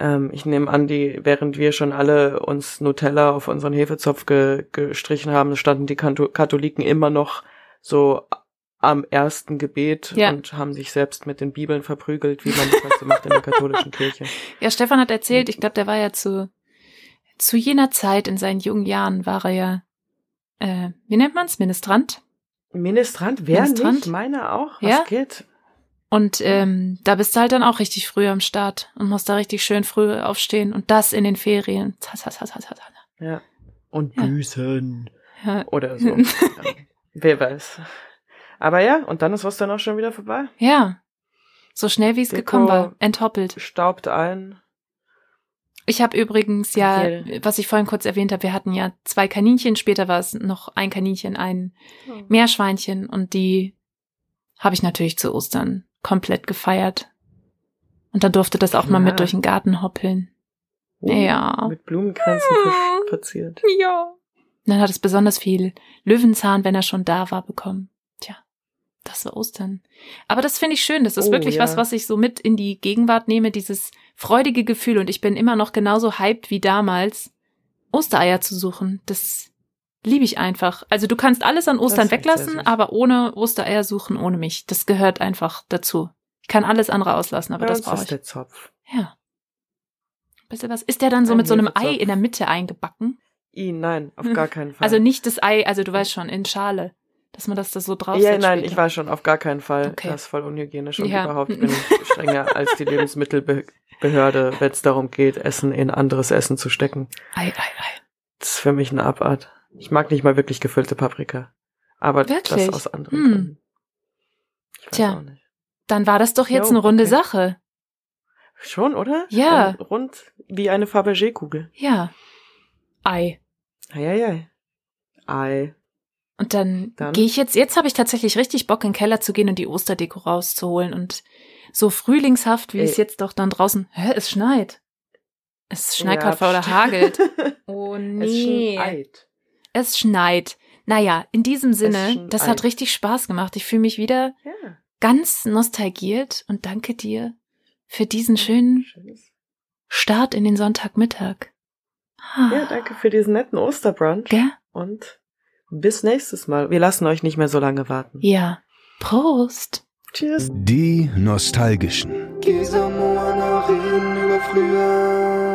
Ähm, ich nehme an, die, während wir schon alle uns Nutella auf unseren Hefezopf ge, gestrichen haben, standen die Kanto Katholiken immer noch so am ersten Gebet Ja. und haben sich selbst mit den Bibeln verprügelt, wie man das halt so macht in der katholischen Kirche. <laughs> Ja, Stefan hat erzählt, ich glaube, der war ja zu, zu jener Zeit in seinen jungen Jahren war er ja, äh, wie nennt man's? Ministrant. Ministrant, wer Ministrant? nicht? Meiner auch? Was Ja? geht? Und ähm, da bist du halt dann auch richtig früh am Start und musst da richtig schön früh aufstehen und das in den Ferien. Ja. Und Ja. büßen. Ja. Oder so. <laughs> ja. Wer weiß. Aber ja, und dann ist Ostern auch schon wieder vorbei. ja. So schnell wie es gekommen war. Enthoppelt. Staubt ein. Ich habe übrigens ja, Okay. was ich vorhin kurz erwähnt habe, wir hatten ja zwei Kaninchen, später war es noch ein Kaninchen, ein Meerschweinchen und die habe ich natürlich zu Ostern komplett gefeiert. Und dann durfte das auch mal Ja. mit durch den Garten hoppeln. Oh, Ja. Mit Blumenkränzen vers- verziert. Ja. Dann hat es besonders viel Löwenzahn, wenn er schon da war, bekommen. Tja, das war Ostern. Aber das finde ich schön. Das ist Oh, wirklich ja. was, was ich so mit in die Gegenwart nehme, dieses freudige Gefühl. Und ich bin immer noch genauso hyped wie damals, Ostereier zu suchen. Das liebe ich einfach. Also du kannst alles an Ostern ist weglassen, aber ohne Ostereier suchen, ohne mich. Das gehört einfach dazu. Ich kann alles andere auslassen, aber Bei das brauche ist ich. der Zopf. Ja. Du was? Ist der dann so Ein mit so einem. Ei in der Mitte eingebacken? I, nein, auf Hm. gar keinen Fall. Also nicht das Ei, also du weißt schon, in Schale. Dass man das da so drauf ja, nein, ich weiß schon, auf gar keinen Fall. Okay. Das ist voll unhygienisch und Ja. überhaupt bin ich strenger als die Lebensmittelbehörde, wenn es darum geht, Essen in anderes Essen zu stecken. Ei, ei, ei. Das ist für mich eine Abart. Ich mag nicht mal wirklich gefüllte Paprika. Aber Wirklich? das aus anderen Hm. Gründen. Tja. Dann war das doch jetzt Jo, eine runde okay. Sache. Schon, oder? Ja. Ein rund wie eine Fabergé-Kugel. Ja. Ei. Eieiei. Ei. Und dann, Dann? gehe ich jetzt, jetzt habe ich tatsächlich richtig Bock, in den Keller zu gehen und die Osterdeko rauszuholen und so frühlingshaft, wie Ey. es jetzt doch dann draußen. Hä, es schneit. Es schneit Ja, gerade oder hagelt. <laughs> Oh Es nee. schneit. Es schneit. Naja, in diesem Sinne, das hat richtig Spaß gemacht. Ich fühle mich wieder Ja. ganz nostalgiert und danke dir für diesen schönen Schönes. Start in den Sonntagmittag. Ah, Ja, danke für diesen netten Osterbrunch. Gell? Und bis nächstes Mal. Wir lassen euch nicht mehr so lange warten. Ja. Prost. Tschüss. Die Nostalgischen. Geh über früher.